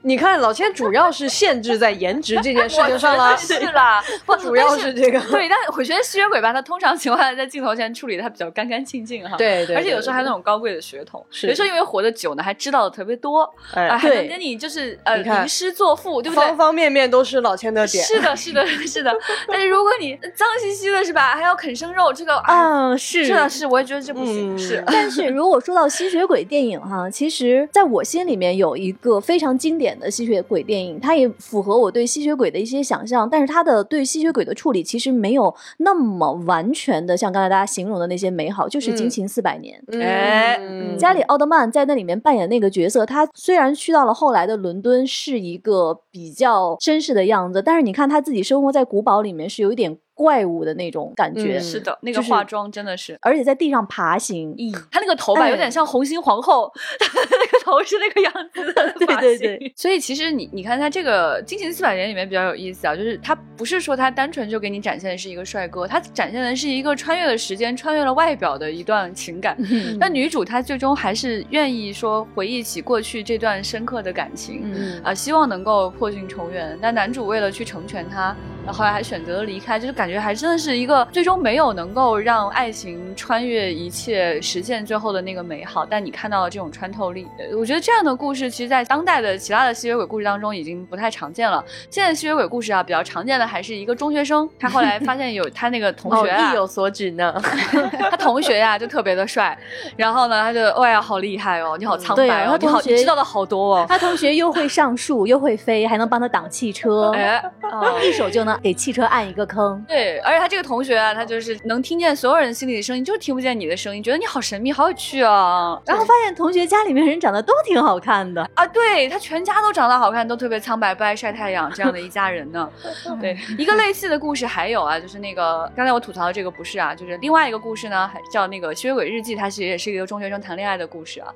你看老千主要是限制在颜值这件事情上了，是啦，不主要是这个对，但我觉得吸血鬼吧，他通常情况下在镜头前处理的他比较干干净净哈。。对对，而且有时候还有那种高贵的血统，是有时候因为活得久呢，还知道的特别多，哎啊，还能对跟你就是呃吟诗作赋，对不对方？方面面都是老千的点，是的，是的，是的。但是如果你脏兮兮的，是吧？还要啃生肉，这个啊，啊，是是的，是，我也觉得这不行。嗯是，但是如果说到吸血鬼电影哈，其实在我心里面有一个非常经典的吸血鬼电影，它也符合我对吸血鬼的一些想象，但是它的对吸血鬼的处理其实没有那么完全的像刚才大家形容的那些美好，就是《惊嗯情四百年》嗯哎嗯加里奥德曼在那里面扮演那个角色，他虽然去到了后来的伦敦是一个比较绅士的样子，但是你看他自己生活在古堡里面是有一点怪物的那种感觉，嗯是的，那个化妆真的是。而且在地上爬行。他那个头吧，哎有点像红心皇后，那个头是那个样子的 对发型对对。所以其实你你看他这个《惊情四百年》里面比较有意思啊，就是他不是说他单纯就给你展现的是一个帅哥，他展现的是一个穿越了时间、穿越了外表的一段情感。那女主她最终还是愿意说回忆起过去这段深刻的感情，嗯啊、希望能够破镜重圆。但男主为了去成全她，然后后来还选择了离开，就是感觉还真的是一个最终没有能够让爱情穿越一切，实现最后的那个美好。但你看到了这种穿透力，呃我觉得这样的故事，其实在当代的其他的吸血鬼故事当中已经不太常见了。现在吸血鬼故事啊，比较常见的还是一个中学生，他后来发现有他那个同哦学啊，意有所指呢，他同学呀、就特别的帅，然后呢，他就哎呀好厉害哦，你好苍对白哦，你好，你知道的好多哦。他同学又会上树，又会飞，还能帮他挡汽车，哎，哦一手就能给汽车按一个坑。对，而且他这个同学啊，他就是能听见所有人心里的声音，就是听不见你的声音，觉得你好神秘，好有趣啊。然后发现同学家里面人长得都挺好看的，啊，对他全家都长得好看，都特别苍白，不爱晒太阳，这样的一家人呢。对，一个类似的故事还有啊，就是那个刚才我吐槽的这个不是啊，就是另外一个故事呢，还叫那个《吸血鬼日记》，它其实也是一个中学生谈恋爱的故事啊。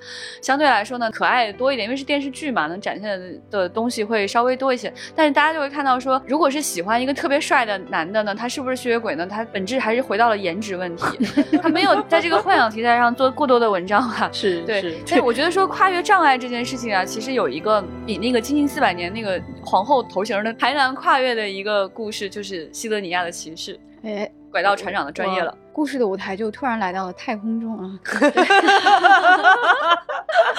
相对来说呢，可爱多一点，因为是电视剧嘛，能展现的东西会稍微多一些。但是大家就会看到说，如果是喜欢一个特别帅的男的呢，他是不是吸血鬼呢？他本质还是回到了颜值问题，他没有在这个幻想题材上做过多的文章啊。是对是，，但是我觉得说跨越障碍这件事情啊，其实有一个比那个《金陵四百年》那个皇后头型的还难跨越的一个故事，就是西德尼亚的骑士。哎，拐到船长的专业了。故事的舞台就突然来到了太空中啊。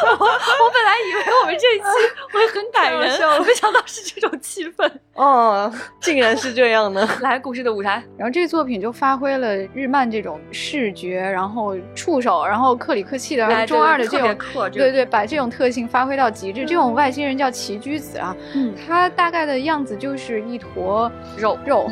我本来以为我们这一期会很感人，没想到是这种气氛。哦，竟然是这样的。来，故事的舞台，然后这个作品就发挥了日漫这种视觉，然后触手，然后克里克气的，然后中二的这种，对对，把这种特性发挥到极致。这种外星人叫奇居子啊，他大概的样子就是一坨肉肉，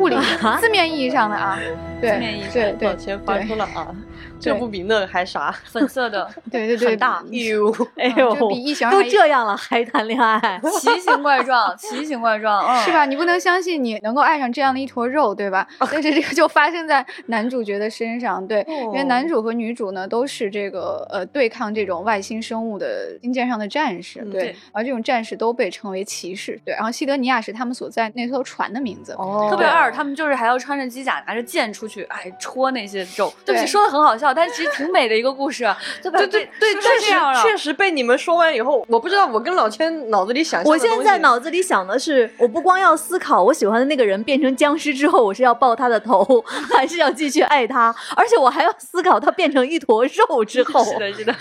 物理字面意义上的啊，对，字面意义对对，先翻出了啊。这不比那还啥？粉色的，对对对，很大，呦，哎呦，比异形都这样了还谈恋爱，奇形怪状，奇形怪状，是吧？你不能相信你能够爱上这样的一坨肉，对吧？但是这个就发生在男主角的身上，对，因为男主和女主呢都是这个呃对抗这种外星生物的星舰上的战士，对，而这种战士都被称为骑士，对，然后西德尼亚是他们所在那艘船的名字，哦，特别二，他们就是还要穿着机甲，拿着剑出去，哎，戳那些肉，对不起，说的很好笑。但是其实挺美的一个故事，对对对对，确实确实被你们说完以后，我不知道我跟老千脑子里想，我现在脑子里想的是，我不光要思考我喜欢的那个人变成僵尸之后，我是要抱他的头，还是要继续爱他，而且我还要思考他变成一坨肉之后，是的，是的，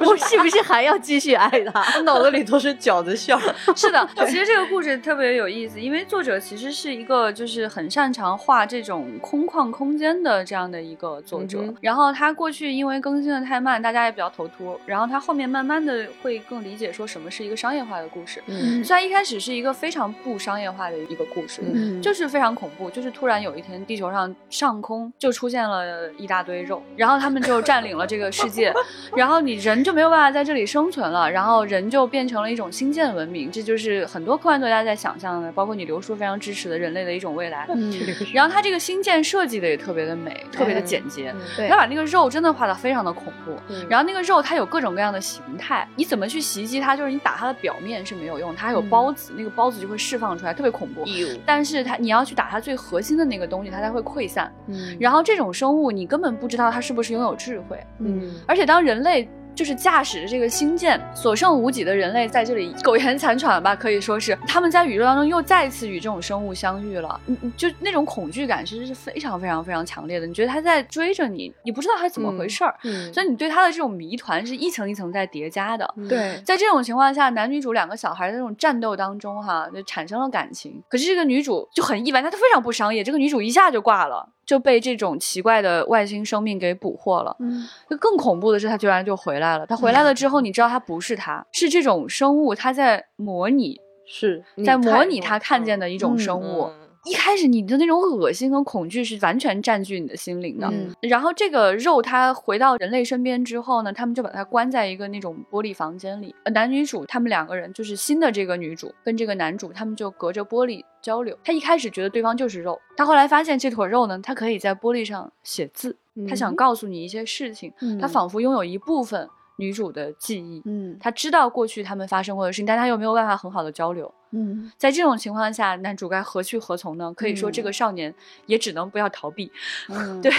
我是不是还要继续爱他？我脑子里都是饺子馅。是的，其实这个故事特别有意思，因为作者其实是一个就是很擅长画这种空旷空间的这样的一个作者，然后他过去。因为更新的太慢，大家也比较头秃。然后他后面慢慢的会更理解说什么是一个商业化的故事。嗯，虽然一开始是一个非常不商业化的一个故事，嗯就是非常恐怖，就是突然有一天地球上上空就出现了一大堆肉，然后他们就占领了这个世界，然后你人就没有办法在这里生存了，然后人就变成了一种新建文明。这就是很多科幻作家在想象的，包括你刘叔非常支持的人类的一种未来。嗯，然后他这个新建设计的也特别的美，特别的简洁。对，他把那个肉真的画的。非常的恐怖，然后那个肉它有各种各样的形态，你怎么去袭击它？就是你打它的表面是没有用，它还有孢子，那个孢子就会释放出来，特别恐怖。但是它你要去打它最核心的那个东西，它才会溃散。嗯，然后这种生物你根本不知道它是不是拥有智慧。嗯，而且当人类。就是驾驶着这个星舰，所剩无几的人类在这里苟延残喘吧，可以说是他们在宇宙当中又再次与这种生物相遇了。嗯，就那种恐惧感其实是非常非常非常强烈的。你觉得他在追着你，你不知道他怎么回事儿，所以你对他的这种谜团是一层一层在叠加的。对，在这种情况下，男女主两个小孩的那种战斗当中，哈，就产生了感情。可是这个女主就很意外，她她非常不商业，这个女主一下就挂了。就被这种奇怪的外星生命给捕获了。嗯，就更恐怖的是，他居然就回来了。他回来了之后，你知道他不是他，是这种生物，他在模拟，是在模拟他看见的一种生物。一开始你的那种恶心和恐惧是完全占据你的心灵的，然后这个肉它回到人类身边之后呢，他们就把它关在一个那种玻璃房间里，男女主他们两个人就是新的这个女主跟这个男主，他们就隔着玻璃交流。他一开始觉得对方就是肉，他后来发现这坨肉呢，它可以在玻璃上写字，他想告诉你一些事情，他仿佛拥有一部分。女主的记忆，嗯，他知道过去他们发生过的事情，但他又没有办法很好的交流，嗯，在这种情况下，男主该何去何从呢？可以说，这个少年也只能不要逃避，嗯，对，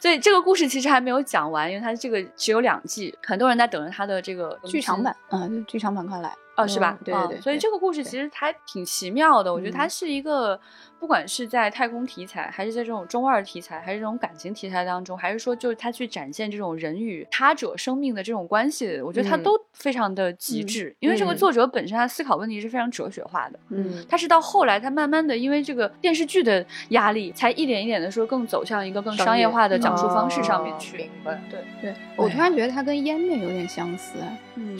所以这个故事其实还没有讲完，因为它这个只有两季，很多人在等着它的这个剧场版，嗯，剧场版快来，哦，是吧？对对对，所以这个故事其实还挺奇妙的，我觉得它是一个。不管是在太空题材，还是在这种中二题材，还是这种感情题材当中，还是说就是他去展现这种人与他者生命的这种关系，我觉得它都非常的极致。因为这个作者本身他思考问题是非常哲学化的，嗯，他是到后来他慢慢的因为这个电视剧的压力，才一点一点的说更走向一个更商业化的讲述方式上面去。明白，对对，我突然觉得他跟湮灭有点相似，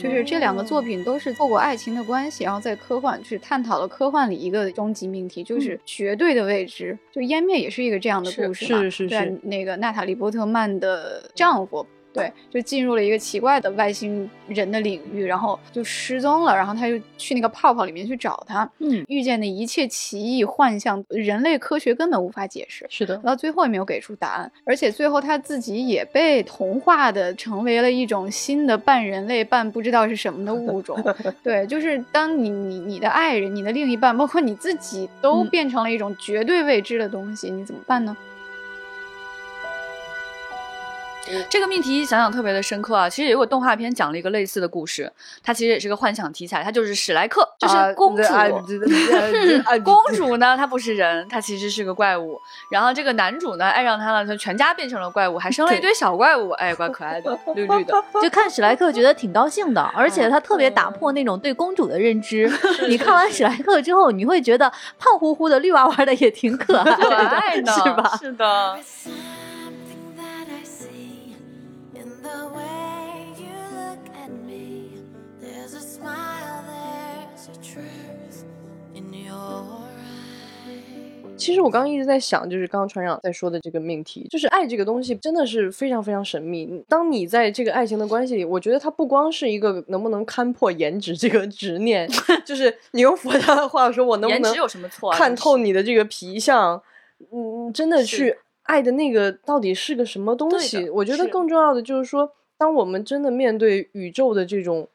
就是这两个作品都是做过爱情的关系，然后在科幻去探讨了科幻里一个终极命题，就是绝。对的位置，就湮灭也是一个这样的故事嘛？是是是，那个娜塔莉波特曼的丈夫。对，就进入了一个奇怪的外星人的领域，然后就失踪了，然后他就去那个泡泡里面去找他，嗯，遇见的一切奇异幻象，人类科学根本无法解释，是的，到最后也没有给出答案，而且最后他自己也被同化的成为了一种新的半人类半不知道是什么的物种，对，就是当你你你的爱人、你的另一半，包括你自己都变成了一种绝对未知的东西，你怎么办呢？这个命题想想特别的深刻啊。其实有个动画片讲了一个类似的故事，它其实也是个幻想题材，它就是史莱克，就是公主。公主呢，她不是人，她其实是个怪物。然后这个男主呢，爱上她了，他全家变成了怪物，还生了一堆小怪物，哎，怪可爱的，绿绿的。就看史莱克觉得挺高兴的，而且他特别打破那种对公主的认知。你看完史莱克之后，你会觉得胖乎乎的绿娃娃的也挺可爱的，是吧？是的。其实我刚刚一直在想，就是刚刚船长在说的这个命题，就是爱这个东西真的是非常非常神秘。当你在这个爱情的关系里，我觉得它不光是一个能不能看破颜值这个执念，就是你用佛家的话说，我能不能有什么错看透你的这个皮相？嗯，真的去爱的那个到底是个什么东西？我觉得更重要的就是说，当我们真的面对宇宙的这种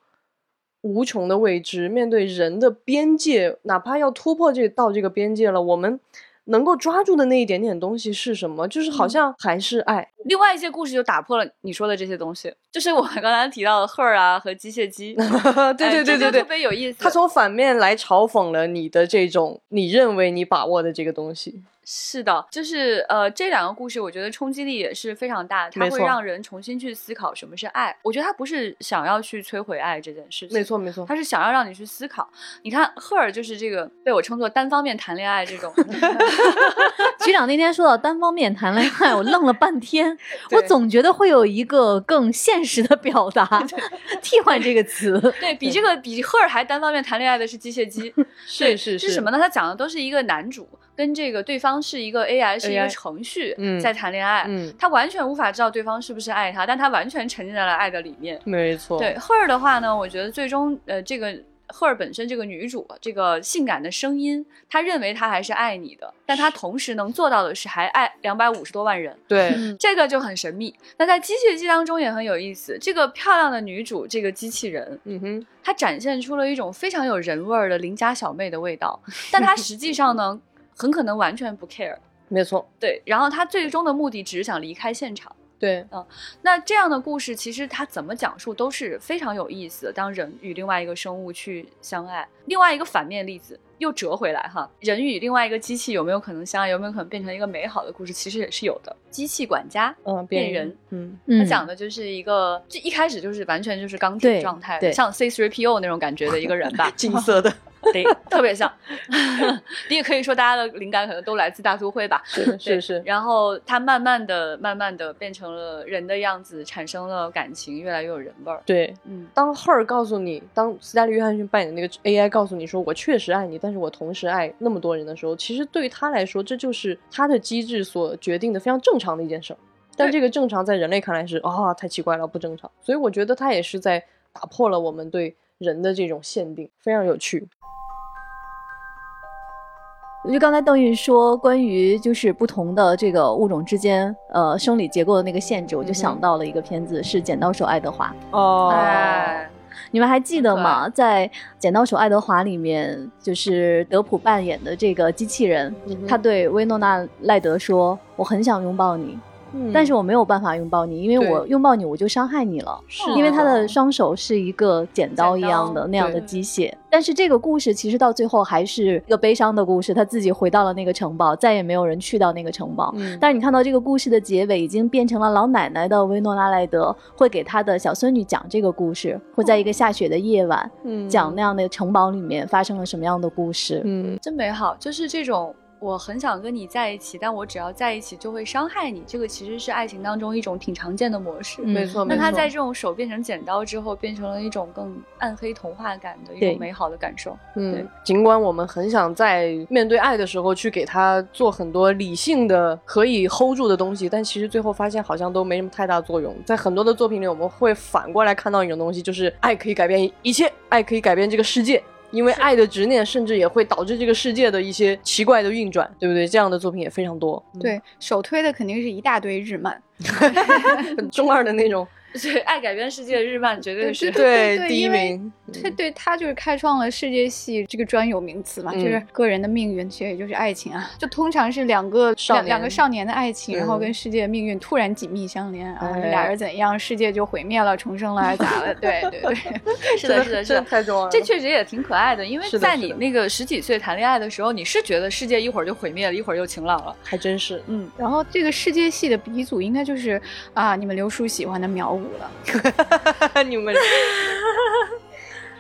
无穷的未知，面对人的边界，哪怕要突破这到这个边界了，我们。能够抓住的那一点点东西是什么？就是好像还是爱。另外一些故事就打破了你说的这些东西，就是我们刚才提到的 her 啊和机械姬，对对对对对，特别有意思。他从反面来嘲讽了你的这种你认为你把握的这个东西。是的，就是呃，这两个故事我觉得冲击力也是非常大，它会让人重新去思考什么是爱。我觉得他不是想要去摧毁爱这件事情，没错没错，他是想要让你去思考。你看赫尔就是这个被我称作单方面谈恋爱这种。局长那天说到单方面谈恋爱，我愣了半天，我总觉得会有一个更现实的表达，替换这个词。对比这个比赫尔还单方面谈恋爱的是机械姬，是是是什么呢？他讲的都是一个男主。跟这个对方是一个 AI，是一个程序在谈恋爱，嗯他完全无法知道对方是不是爱他，但他完全沉浸在了爱的里面。没错，对赫尔的话呢，我觉得最终呃，这个赫尔本身这个女主，这个性感的声音，她认为她还是爱你的，但她同时能做到的是还爱两百五十多万人。对，这个就很神秘。那在机械姬当中也很有意思，这个漂亮的女主，这个机器人，嗯哼，她展现出了一种非常有人味儿的邻家小妹的味道，但她实际上呢。很可能完全不 care，没错，对。然后他最终的目的只是想离开现场，对，嗯。那这样的故事其实他怎么讲述都是非常有意思的。当人与另外一个生物去相爱，另外一个反面例子又折回来哈，人与另外一个机器有没有可能相爱？有没有可能变成一个美好的故事？其实也是有的。机器管家，嗯，变人，嗯，他讲的就是一个，就一开始就是完全就是钢铁状态，像 C3PO 那种感觉的一个人吧，金色的。对，特别像。你也可以说，大家的灵感可能都来自大都会吧。是是是。然后他慢慢的、慢慢的变成了人的样子，产生了感情，越来越有人味儿。对，嗯。当 Her 告诉你，当斯嘉丽·约翰逊扮演的那个 AI 告诉你说“我确实爱你，但是我同时爱那么多人”的时候，其实对于他来说，这就是他的机制所决定的非常正常的一件事儿。但这个正常在人类看来是啊，太奇怪了，不正常。所以我觉得他也是在打破了我们对人的这种限定，非常有趣。就刚才邓玉说关于就是不同的这个物种之间呃生理结构的那个限制，我就想到了一个片子是《剪刀手爱德华》哦，哎你们还记得吗？在《剪刀手爱德华》里面，就是德普扮演的这个机器人，他对薇诺娜赖德说：“我很想拥抱你。”但是我没有办法拥抱你，因为我拥抱你我就伤害你了。是，因为他的双手是一个剪刀一样的那样的机械。但是这个故事其实到最后还是一个悲伤的故事，他自己回到了那个城堡，再也没有人去到那个城堡。但是你看到这个故事的结尾，已经变成了老奶奶的维诺拉莱德会给他的小孙女讲这个故事，会在一个下雪的夜晚，嗯讲那样的城堡里面发生了什么样的故事。嗯，真美好，就是这种。我很想跟你在一起，但我只要在一起就会伤害你。这个其实是爱情当中一种挺常见的模式。没错，那他在这种手变成剪刀之后，变成了一种更暗黑童话感的一种美好的感受。嗯，尽管我们很想在面对爱的时候去给他做很多理性的可以 hold 住的东西，但其实最后发现好像都没什么太大作用。在很多的作品里，我们会反过来看到一种东西，就是爱可以改变一切，爱可以改变这个世界。因为爱的执念，甚至也会导致这个世界的一些奇怪的运转，对不对？这样的作品也非常多。对，首推的肯定是一大堆日漫，中二的那种。对，爱改变世界的日漫绝对是对第一名。他对他就是开创了世界系这个专有名词嘛，就是个人的命运，其实也就是爱情啊。就通常是两个两两个少年的爱情，然后跟世界命运突然紧密相连啊，俩人怎样，世界就毁灭了，重生了，还是咋了？对对对，是的，是的，是的，太重要了。这确实也挺可爱的，因为在你那个十几岁谈恋爱的时候，你是觉得世界一会儿就毁灭了，一会儿又晴朗了，还真是。嗯，然后这个世界系的鼻祖应该就是啊，你们刘叔喜欢的苗舞了。你们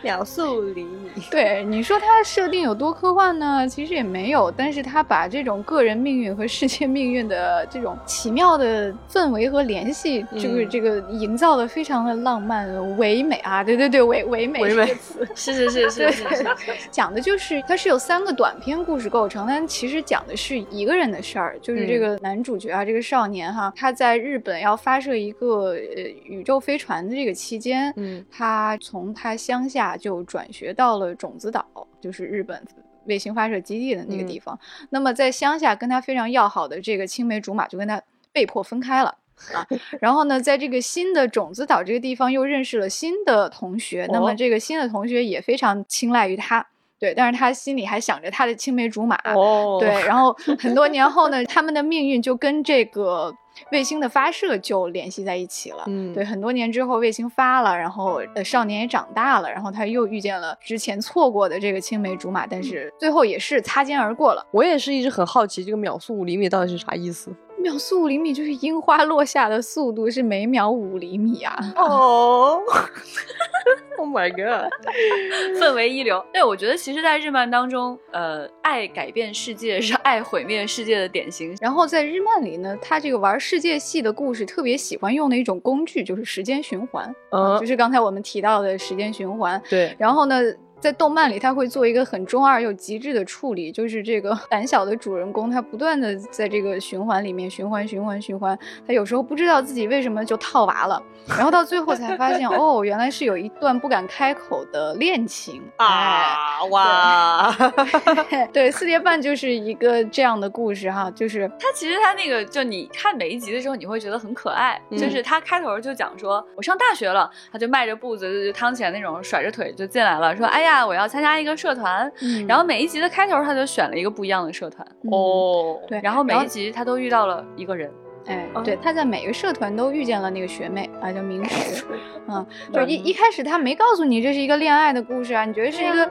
秒速厘米，对你说它设定有多科幻呢？其实也没有，但是他把这种个人命运和世界命运的这种奇妙的氛围和联系，就是这个营造的非常的浪漫唯美啊！对对对，唯唯美唯美词，是是是是是是，讲的就是它是由三个短篇故事构成，但其实讲的是一个人的事儿，就是这个男主角啊，这个少年哈，他在日本要发射一个呃宇宙飞船的这个期间，嗯，他从他乡下。就转学到了种子岛，就是日本卫星发射基地的那个地方。那么在乡下跟他非常要好的这个青梅竹马就跟他被迫分开了啊。然后呢，在这个新的种子岛这个地方又认识了新的同学。那么这个新的同学也非常青睐于他，对，但是他心里还想着他的青梅竹马。哦，对。然后 很多年后呢，他们的命运就跟这个。卫星的发射就联系在一起了，嗯，对，很多年之后卫星发了，然后呃少年也长大了，然后他又遇见了之前错过的这个青梅竹马，但是最后也是擦肩而过了。我也是一直很好奇这个秒速五厘米到底是啥意思。秒速五厘米就是樱花落下的速度是每秒五厘米啊！哦，Oh my god，氛围一流。对，我觉得其实，在日漫当中，呃，爱改变世界是爱毁灭世界的典型。然后在日漫里呢，他这个玩世界系的故事特别喜欢用的一种工具就是时间循环，嗯，就是刚才我们提到的时间循环。对，然后呢？在动漫里，他会做一个很中二又极致的处理，就是这个 胆小的主人公，他不断的在这个循环里面循环循环循环，他有时候不知道自己为什么就套娃了，然后到最后才发现，哦，原来是有一段不敢开口的恋情啊！哇，对，四叠半就是一个这样的故事哈，就是他其实他那个就你看每一集的时候，你会觉得很可爱，就是他开头就讲说，我上大学了，他就迈着步子就汤浅那种甩着腿就进来了，说，哎呀。我要参加一个社团，然后每一集的开头他就选了一个不一样的社团。哦，对，然后每一集他都遇到了一个人，哎，对，他在每个社团都遇见了那个学妹啊，叫明石，嗯，就一一开始他没告诉你这是一个恋爱的故事啊，你觉得是一个，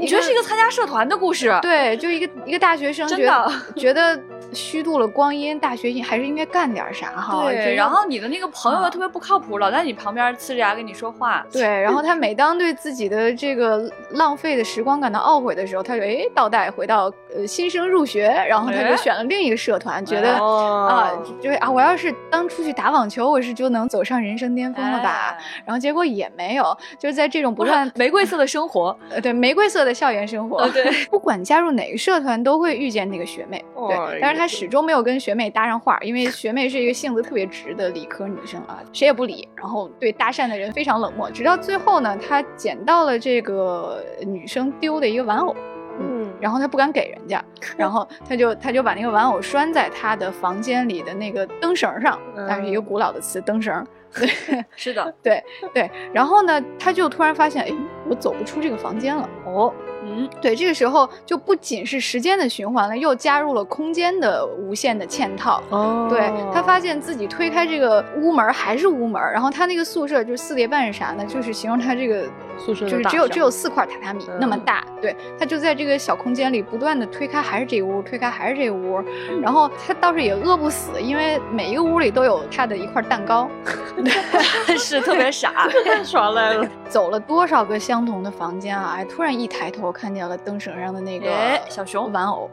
你觉得是一个参加社团的故事？对，就一个一个大学生觉得觉得。虚度了光阴，大学还是应该干点啥哈。对，然后你的那个朋友又特别不靠谱，老在你旁边呲着牙跟你说话。对，然后他每当对自己的这个浪费的时光感到懊悔的时候，他就哎倒带回到呃新生入学，然后他就选了另一个社团，觉得啊，就是啊，我要是当初去打网球，我是就能走上人生巅峰了吧？然后结果也没有，就是在这种不断玫瑰色的生活，呃，对，玫瑰色的校园生活，对，不管加入哪个社团，都会遇见那个学妹，对，但是他。他始终没有跟学妹搭上话，因为学妹是一个性子特别直的理科女生啊，谁也不理，然后对搭讪的人非常冷漠。直到最后呢，他捡到了这个女生丢的一个玩偶，嗯，然后他不敢给人家，然后他就他就把那个玩偶拴在他的房间里的那个灯绳上，那是一个古老的词，灯绳。对，是的，对对。然后呢，他就突然发现，哎，我走不出这个房间了。哦。嗯，对，这个时候就不仅是时间的循环了，又加入了空间的无限的嵌套。哦，对他发现自己推开这个屋门还是屋门，然后他那个宿舍就是四叠半是啥呢？就是形容他这个宿舍就是只有只有四块榻榻米那么大。对他就在这个小空间里不断的推开还是这屋，推开还是这屋，然后他倒是也饿不死，因为每一个屋里都有他的一块蛋糕 是特别傻，太爽来了。走了多少个相同的房间啊？哎，突然一抬头。看见了灯绳上的那个小熊玩偶，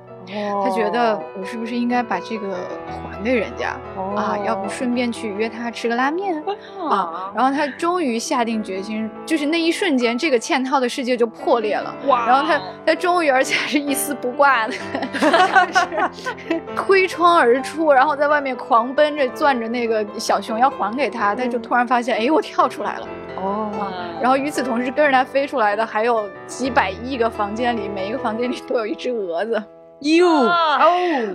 他觉得我是不是应该把这个还给人家啊？要不顺便去约他吃个拉面啊？然后他终于下定决心，就是那一瞬间，这个嵌套的世界就破裂了。哇！然后他他终于而且还是一丝不挂的，推窗而出，然后在外面狂奔着攥着那个小熊要还给他，他就突然发现，哎，我跳出来了。哦，然后与此同时，跟着它飞出来的还有几百亿个房间里，每一个房间里都有一只蛾子。哟哦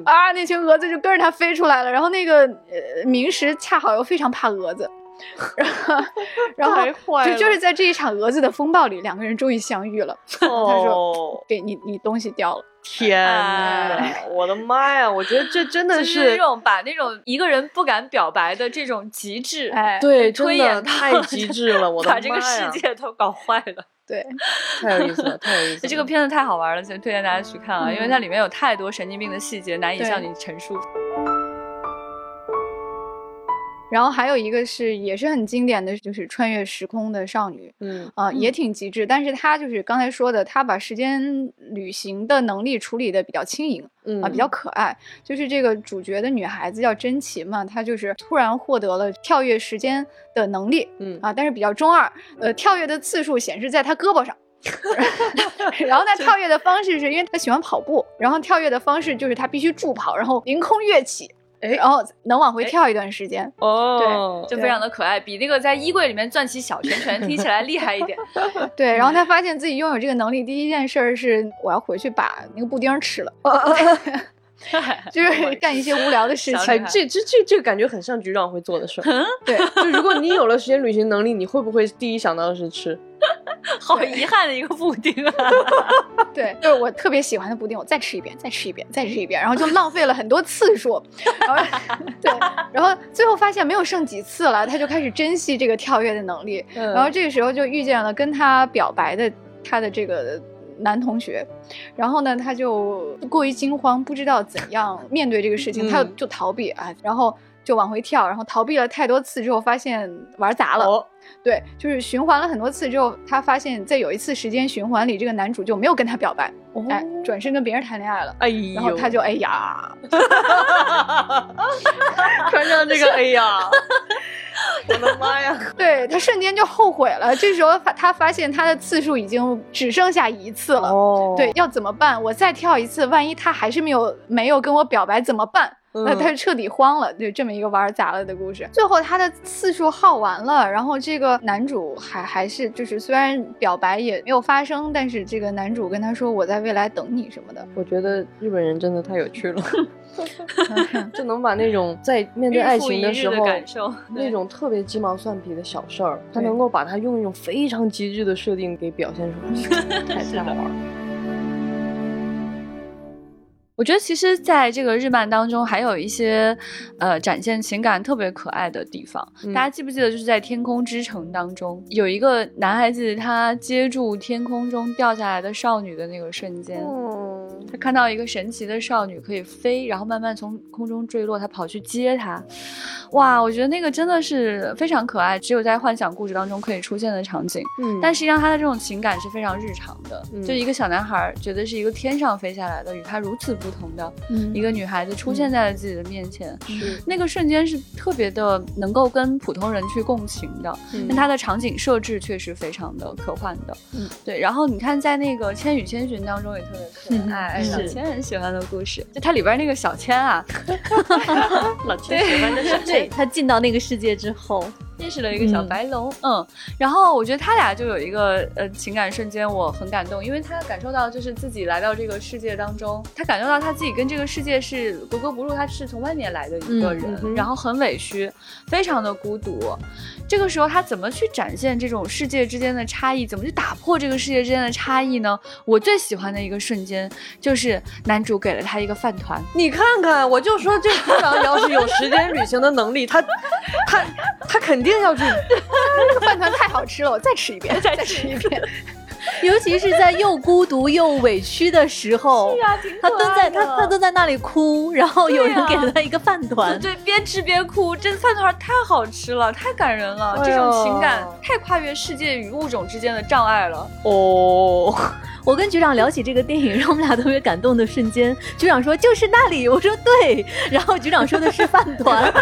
啊，那群蛾子就跟着它飞出来了。然后那个呃明石恰好又非常怕蛾子，然后然后就就是在这一场蛾子的风暴里，两个人终于相遇了。他说哦：“给你，你东西掉了。天呐哎！我的妈呀！我觉得这真的就是那种把那种一个人不敢表白的这种极致，哎，对，真的推演到太极致了，我的把这个世界都搞坏了。对，太有意思了，太有意思了。这个片子太好玩了，所以推荐大家去看啊，因为它里面有太多神经病的细节难以向你陈述。然后还有一个是也是很经典的，就是穿越时空的少女。嗯啊、也挺极致，但是她就是刚才说的，她把时间旅行的能力处理的比较轻盈嗯啊，比较可爱。就是这个主角的女孩子叫真奇嘛，她就是突然获得了跳跃时间的能力嗯啊，但是比较中二，呃，跳跃的次数显示在她胳膊上。然后呢，跳跃的方式是因为她喜欢跑步，然后跳跃的方式就是她必须助跑，然后凌空跃起，哎然后能往回跳一段时间。哦，对就非常的可爱，比那个在衣柜里面转起小拳拳听起来厉害一点。对，然后他发现自己拥有这个能力，第一件事儿是我要回去把那个布丁儿吃了，就是干一些无聊的事情。哎，这这这这感觉很像局长会做的事儿。对，就如果你有了时间旅行能力，你会不会第一想到的是吃？好遗憾的一个布丁啊！对，就是我特别喜欢的布丁，我再吃一遍，再吃一遍，再吃一遍，然后就浪费了很多次数。然后对，然后最后发现没有剩几次了，他就开始珍惜这个跳跃的能力。嗯然后这个时候就遇见了跟他表白的他的这个男同学，然后呢，他就过于惊慌，不知道怎样面对这个事情，嗯他就就逃避啊，然后就往回跳，然后逃避了太多次之后，发现玩砸了。哦，对，就是循环了很多次之后，他发现，在有一次时间循环里，这个男主就没有跟他表白，哎，转身跟别人谈恋爱了。哎，然后他就哎呀，穿上这个，哎呀，我的妈呀！对他瞬间就后悔了。这时候发他发现他的次数已经只剩下一次了。哦对，，要怎么办？我再跳一次，万一他还是没有没有跟我表白怎么办？那嗯他就彻底慌了，就这么一个玩砸了的故事。最后他的次数耗完了，然后这个男主还还是就是虽然表白也没有发生，但是这个男主跟他说我在未来等你什么的。我觉得日本人真的太有趣了，就能把那种在面对爱情的时候感受，那种特别鸡毛蒜皮的小事儿，他能够把它用一种非常极致的设定给表现出来，太太好玩了。我觉得其实在这个日漫当中，还有一些呃展现情感特别可爱的地方。嗯大家记不记得，就是在《天空之城》当中，有一个男孩子他接住天空中掉下来的少女的那个瞬间，嗯，他看到一个神奇的少女可以飞，然后慢慢从空中坠落，他跑去接她。哇，我觉得那个真的是非常可爱，只有在幻想故事当中可以出现的场景。嗯但实际上，他的这种情感是非常日常的，嗯就一个小男孩觉得是一个天上飞下来的，与他如此不同的嗯一个女孩子出现在了自己的面前，是那个瞬间是特别的能够跟普通人去共情的。嗯那它的场景设置确实非常的科幻的，嗯，对。然后你看，在那个《千与千寻》当中也特别可爱，嗯小是千很喜欢的故事，就它里边那个小千啊，老千喜欢的是对他进到那个世界之后，认识了一个小白龙，嗯然后我觉得他俩就有一个呃情感瞬间，我很感动，因为他感受到就是自己来到这个世界当中，他感受到他自己跟这个世界是格格不入，他是从外面来的一个人，然后很委屈，非常的孤独。这个时候他怎么去展现这种世界之间的差异，怎么去打破这个世界之间的差异呢？我最喜欢的一个瞬间就是男主给了他一个饭团，你看看，我就说这局长要是有时间旅行的能力，他他他肯定要去。这个饭团太好吃了，我再吃一遍，再吃一遍。尤其是在又孤独又委屈的时候，他蹲在他他蹲在那里哭，然后有人给了他一个饭团，对，边吃边哭，这饭团太好吃了，太感人了，哎这种情感太跨越世界与物种之间的障碍了。哦，我跟局长聊起这个电影，让我们俩特别感动的瞬间，局长说就是那里，我说对，然后局长说的是饭团，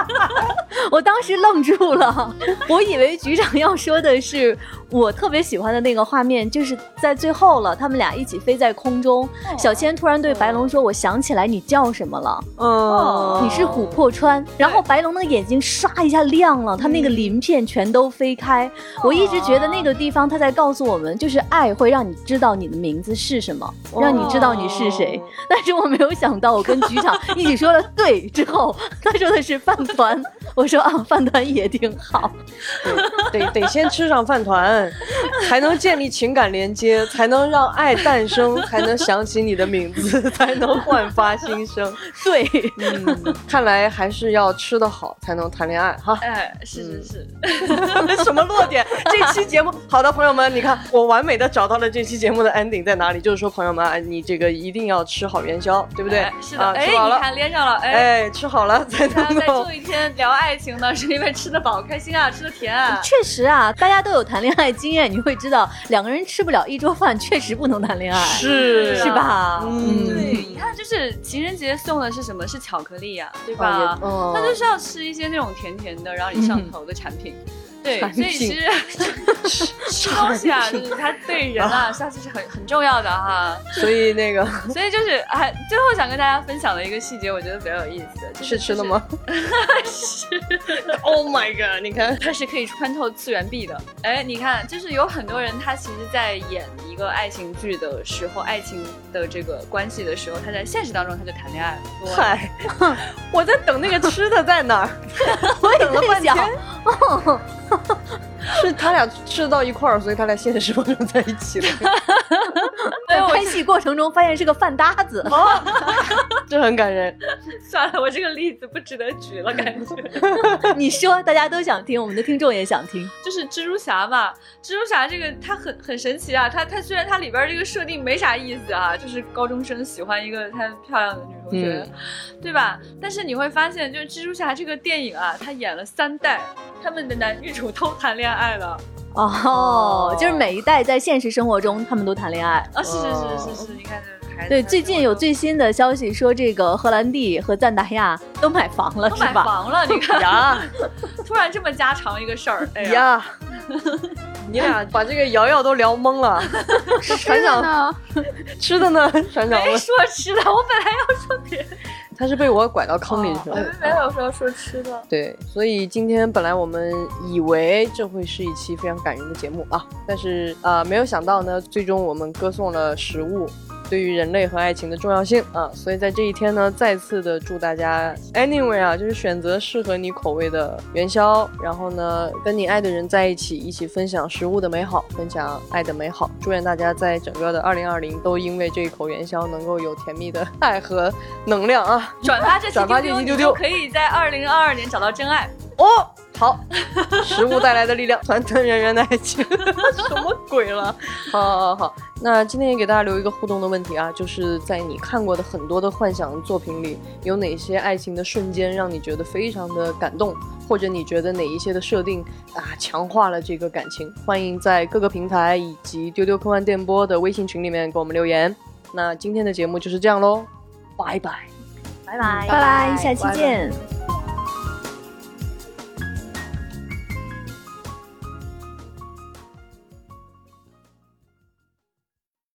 我当时愣住了，我以为局长要说的是我特别喜欢的那个画面，就是在最后了，他们俩一起飞在空中，小千突然对白龙说：“我想起来你叫什么了，嗯，你是琥珀川。”然后白龙的眼睛唰一下亮了，他那个鳞片全都飞开。我一直觉得那个地方他在告诉我们，就是爱会让你你知道你的名字是什么，让你知道你是谁。但是我没有想到，我跟局长一起说了 对之后，他说的是饭团，我说啊，饭团也挺好，得得先吃上饭团，才能建立情感连接，才能让爱诞生，才能想起你的名字，才能焕发新生。对，嗯，看来还是要吃的好才能谈恋爱哈。哎，是是是，什么落点？这期节目，好的朋友们，你看我完美的找到了这期节目的 ending 在哪里？就是说，朋友们啊，你这个一定要吃好元宵，对不对？哎是的，啊，哎，吃好了，你看连上了，哎。哎，吃好了 才能够这一天聊爱情呢，是因为吃得饱，开心啊，吃得甜啊。确实啊，大家都有谈恋爱经验，你会知道两个人吃不了一桌饭，确实不能谈恋爱，是是吧？嗯对，你看，就是情人节送的是什么？是巧克力呀、对吧？哦那就是要吃一些那种甜甜的，让你上头的产品。对，所以其实吃东西啊，就是它对人啊，下次是很很重要的哈。所以那个所以就是还最后想跟大家分享的一个细节，我觉得比较有意思的，就是吃的吗？是，？Oh my god！你看，它是可以穿透次元壁的。哎，你看，就是有很多人他其实，在演一个爱情剧的时候，爱情的这个关系的时候，他在现实当中他就谈恋爱了。嗨，我在等那个吃的在哪儿，我也等了半天，，是他俩吃到一块儿，所以他俩现实生活中在一起了，在拍戏过程中发现是个饭搭子，这很感人。算了，我这个例子不值得举了，感觉。你说大家都想听，我们的听众也想听。就是蜘蛛侠嘛，蜘蛛侠这个它很很神奇啊，它它虽然它里边这个设定没啥意思啊，就是高中生喜欢一个他漂亮的女同学，对吧？但是你会发现，就是蜘蛛侠这个电影啊，他演了三代，他们的男女主都谈恋爱了哦，就是每一代在现实生活中他们都谈恋爱。啊！是是是是是，你看这孩子，对，最近有最新的消息说，这个荷兰弟和赞达亚都买房了，都买是吧？房了，你看，呀突然这么家常一个事儿，哎呀，呀，你俩把这个瑶瑶都聊懵了。船长呢？吃的呢？船长问，没说吃的，我本来要说别的，他是被我拐到坑里去了。没有说说吃的。对，所以今天本来我们以为这会是一期非常感人的节目啊，但是啊、呃没有想到呢，最终我们歌颂了食物对于人类和爱情的重要性啊，所以在这一天呢，再次的祝大家 anyway 啊，就是选择适合你口味的元宵，然后呢，跟你爱的人在一起，一起分享食物的美好，分享爱的美好。祝愿大家在整个的二零二零都因为这一口元宵能够有甜蜜的爱和能量啊！转发这期转发这期丢丢可以在二零二二年找到真爱。哦，好，食物带来的力量，团团圆圆的爱情，什么鬼了？好好好好，那今天也给大家留一个互动的问题啊，就是在你看过的很多的幻想作品里，有哪些爱情的瞬间让你觉得非常的感动，或者你觉得哪一些的设定啊强化了这个感情？欢迎在各个平台以及丢丢科幻电波的微信群里面给我们留言。那今天的节目就是这样喽，拜拜。拜拜拜拜下期拜拜见。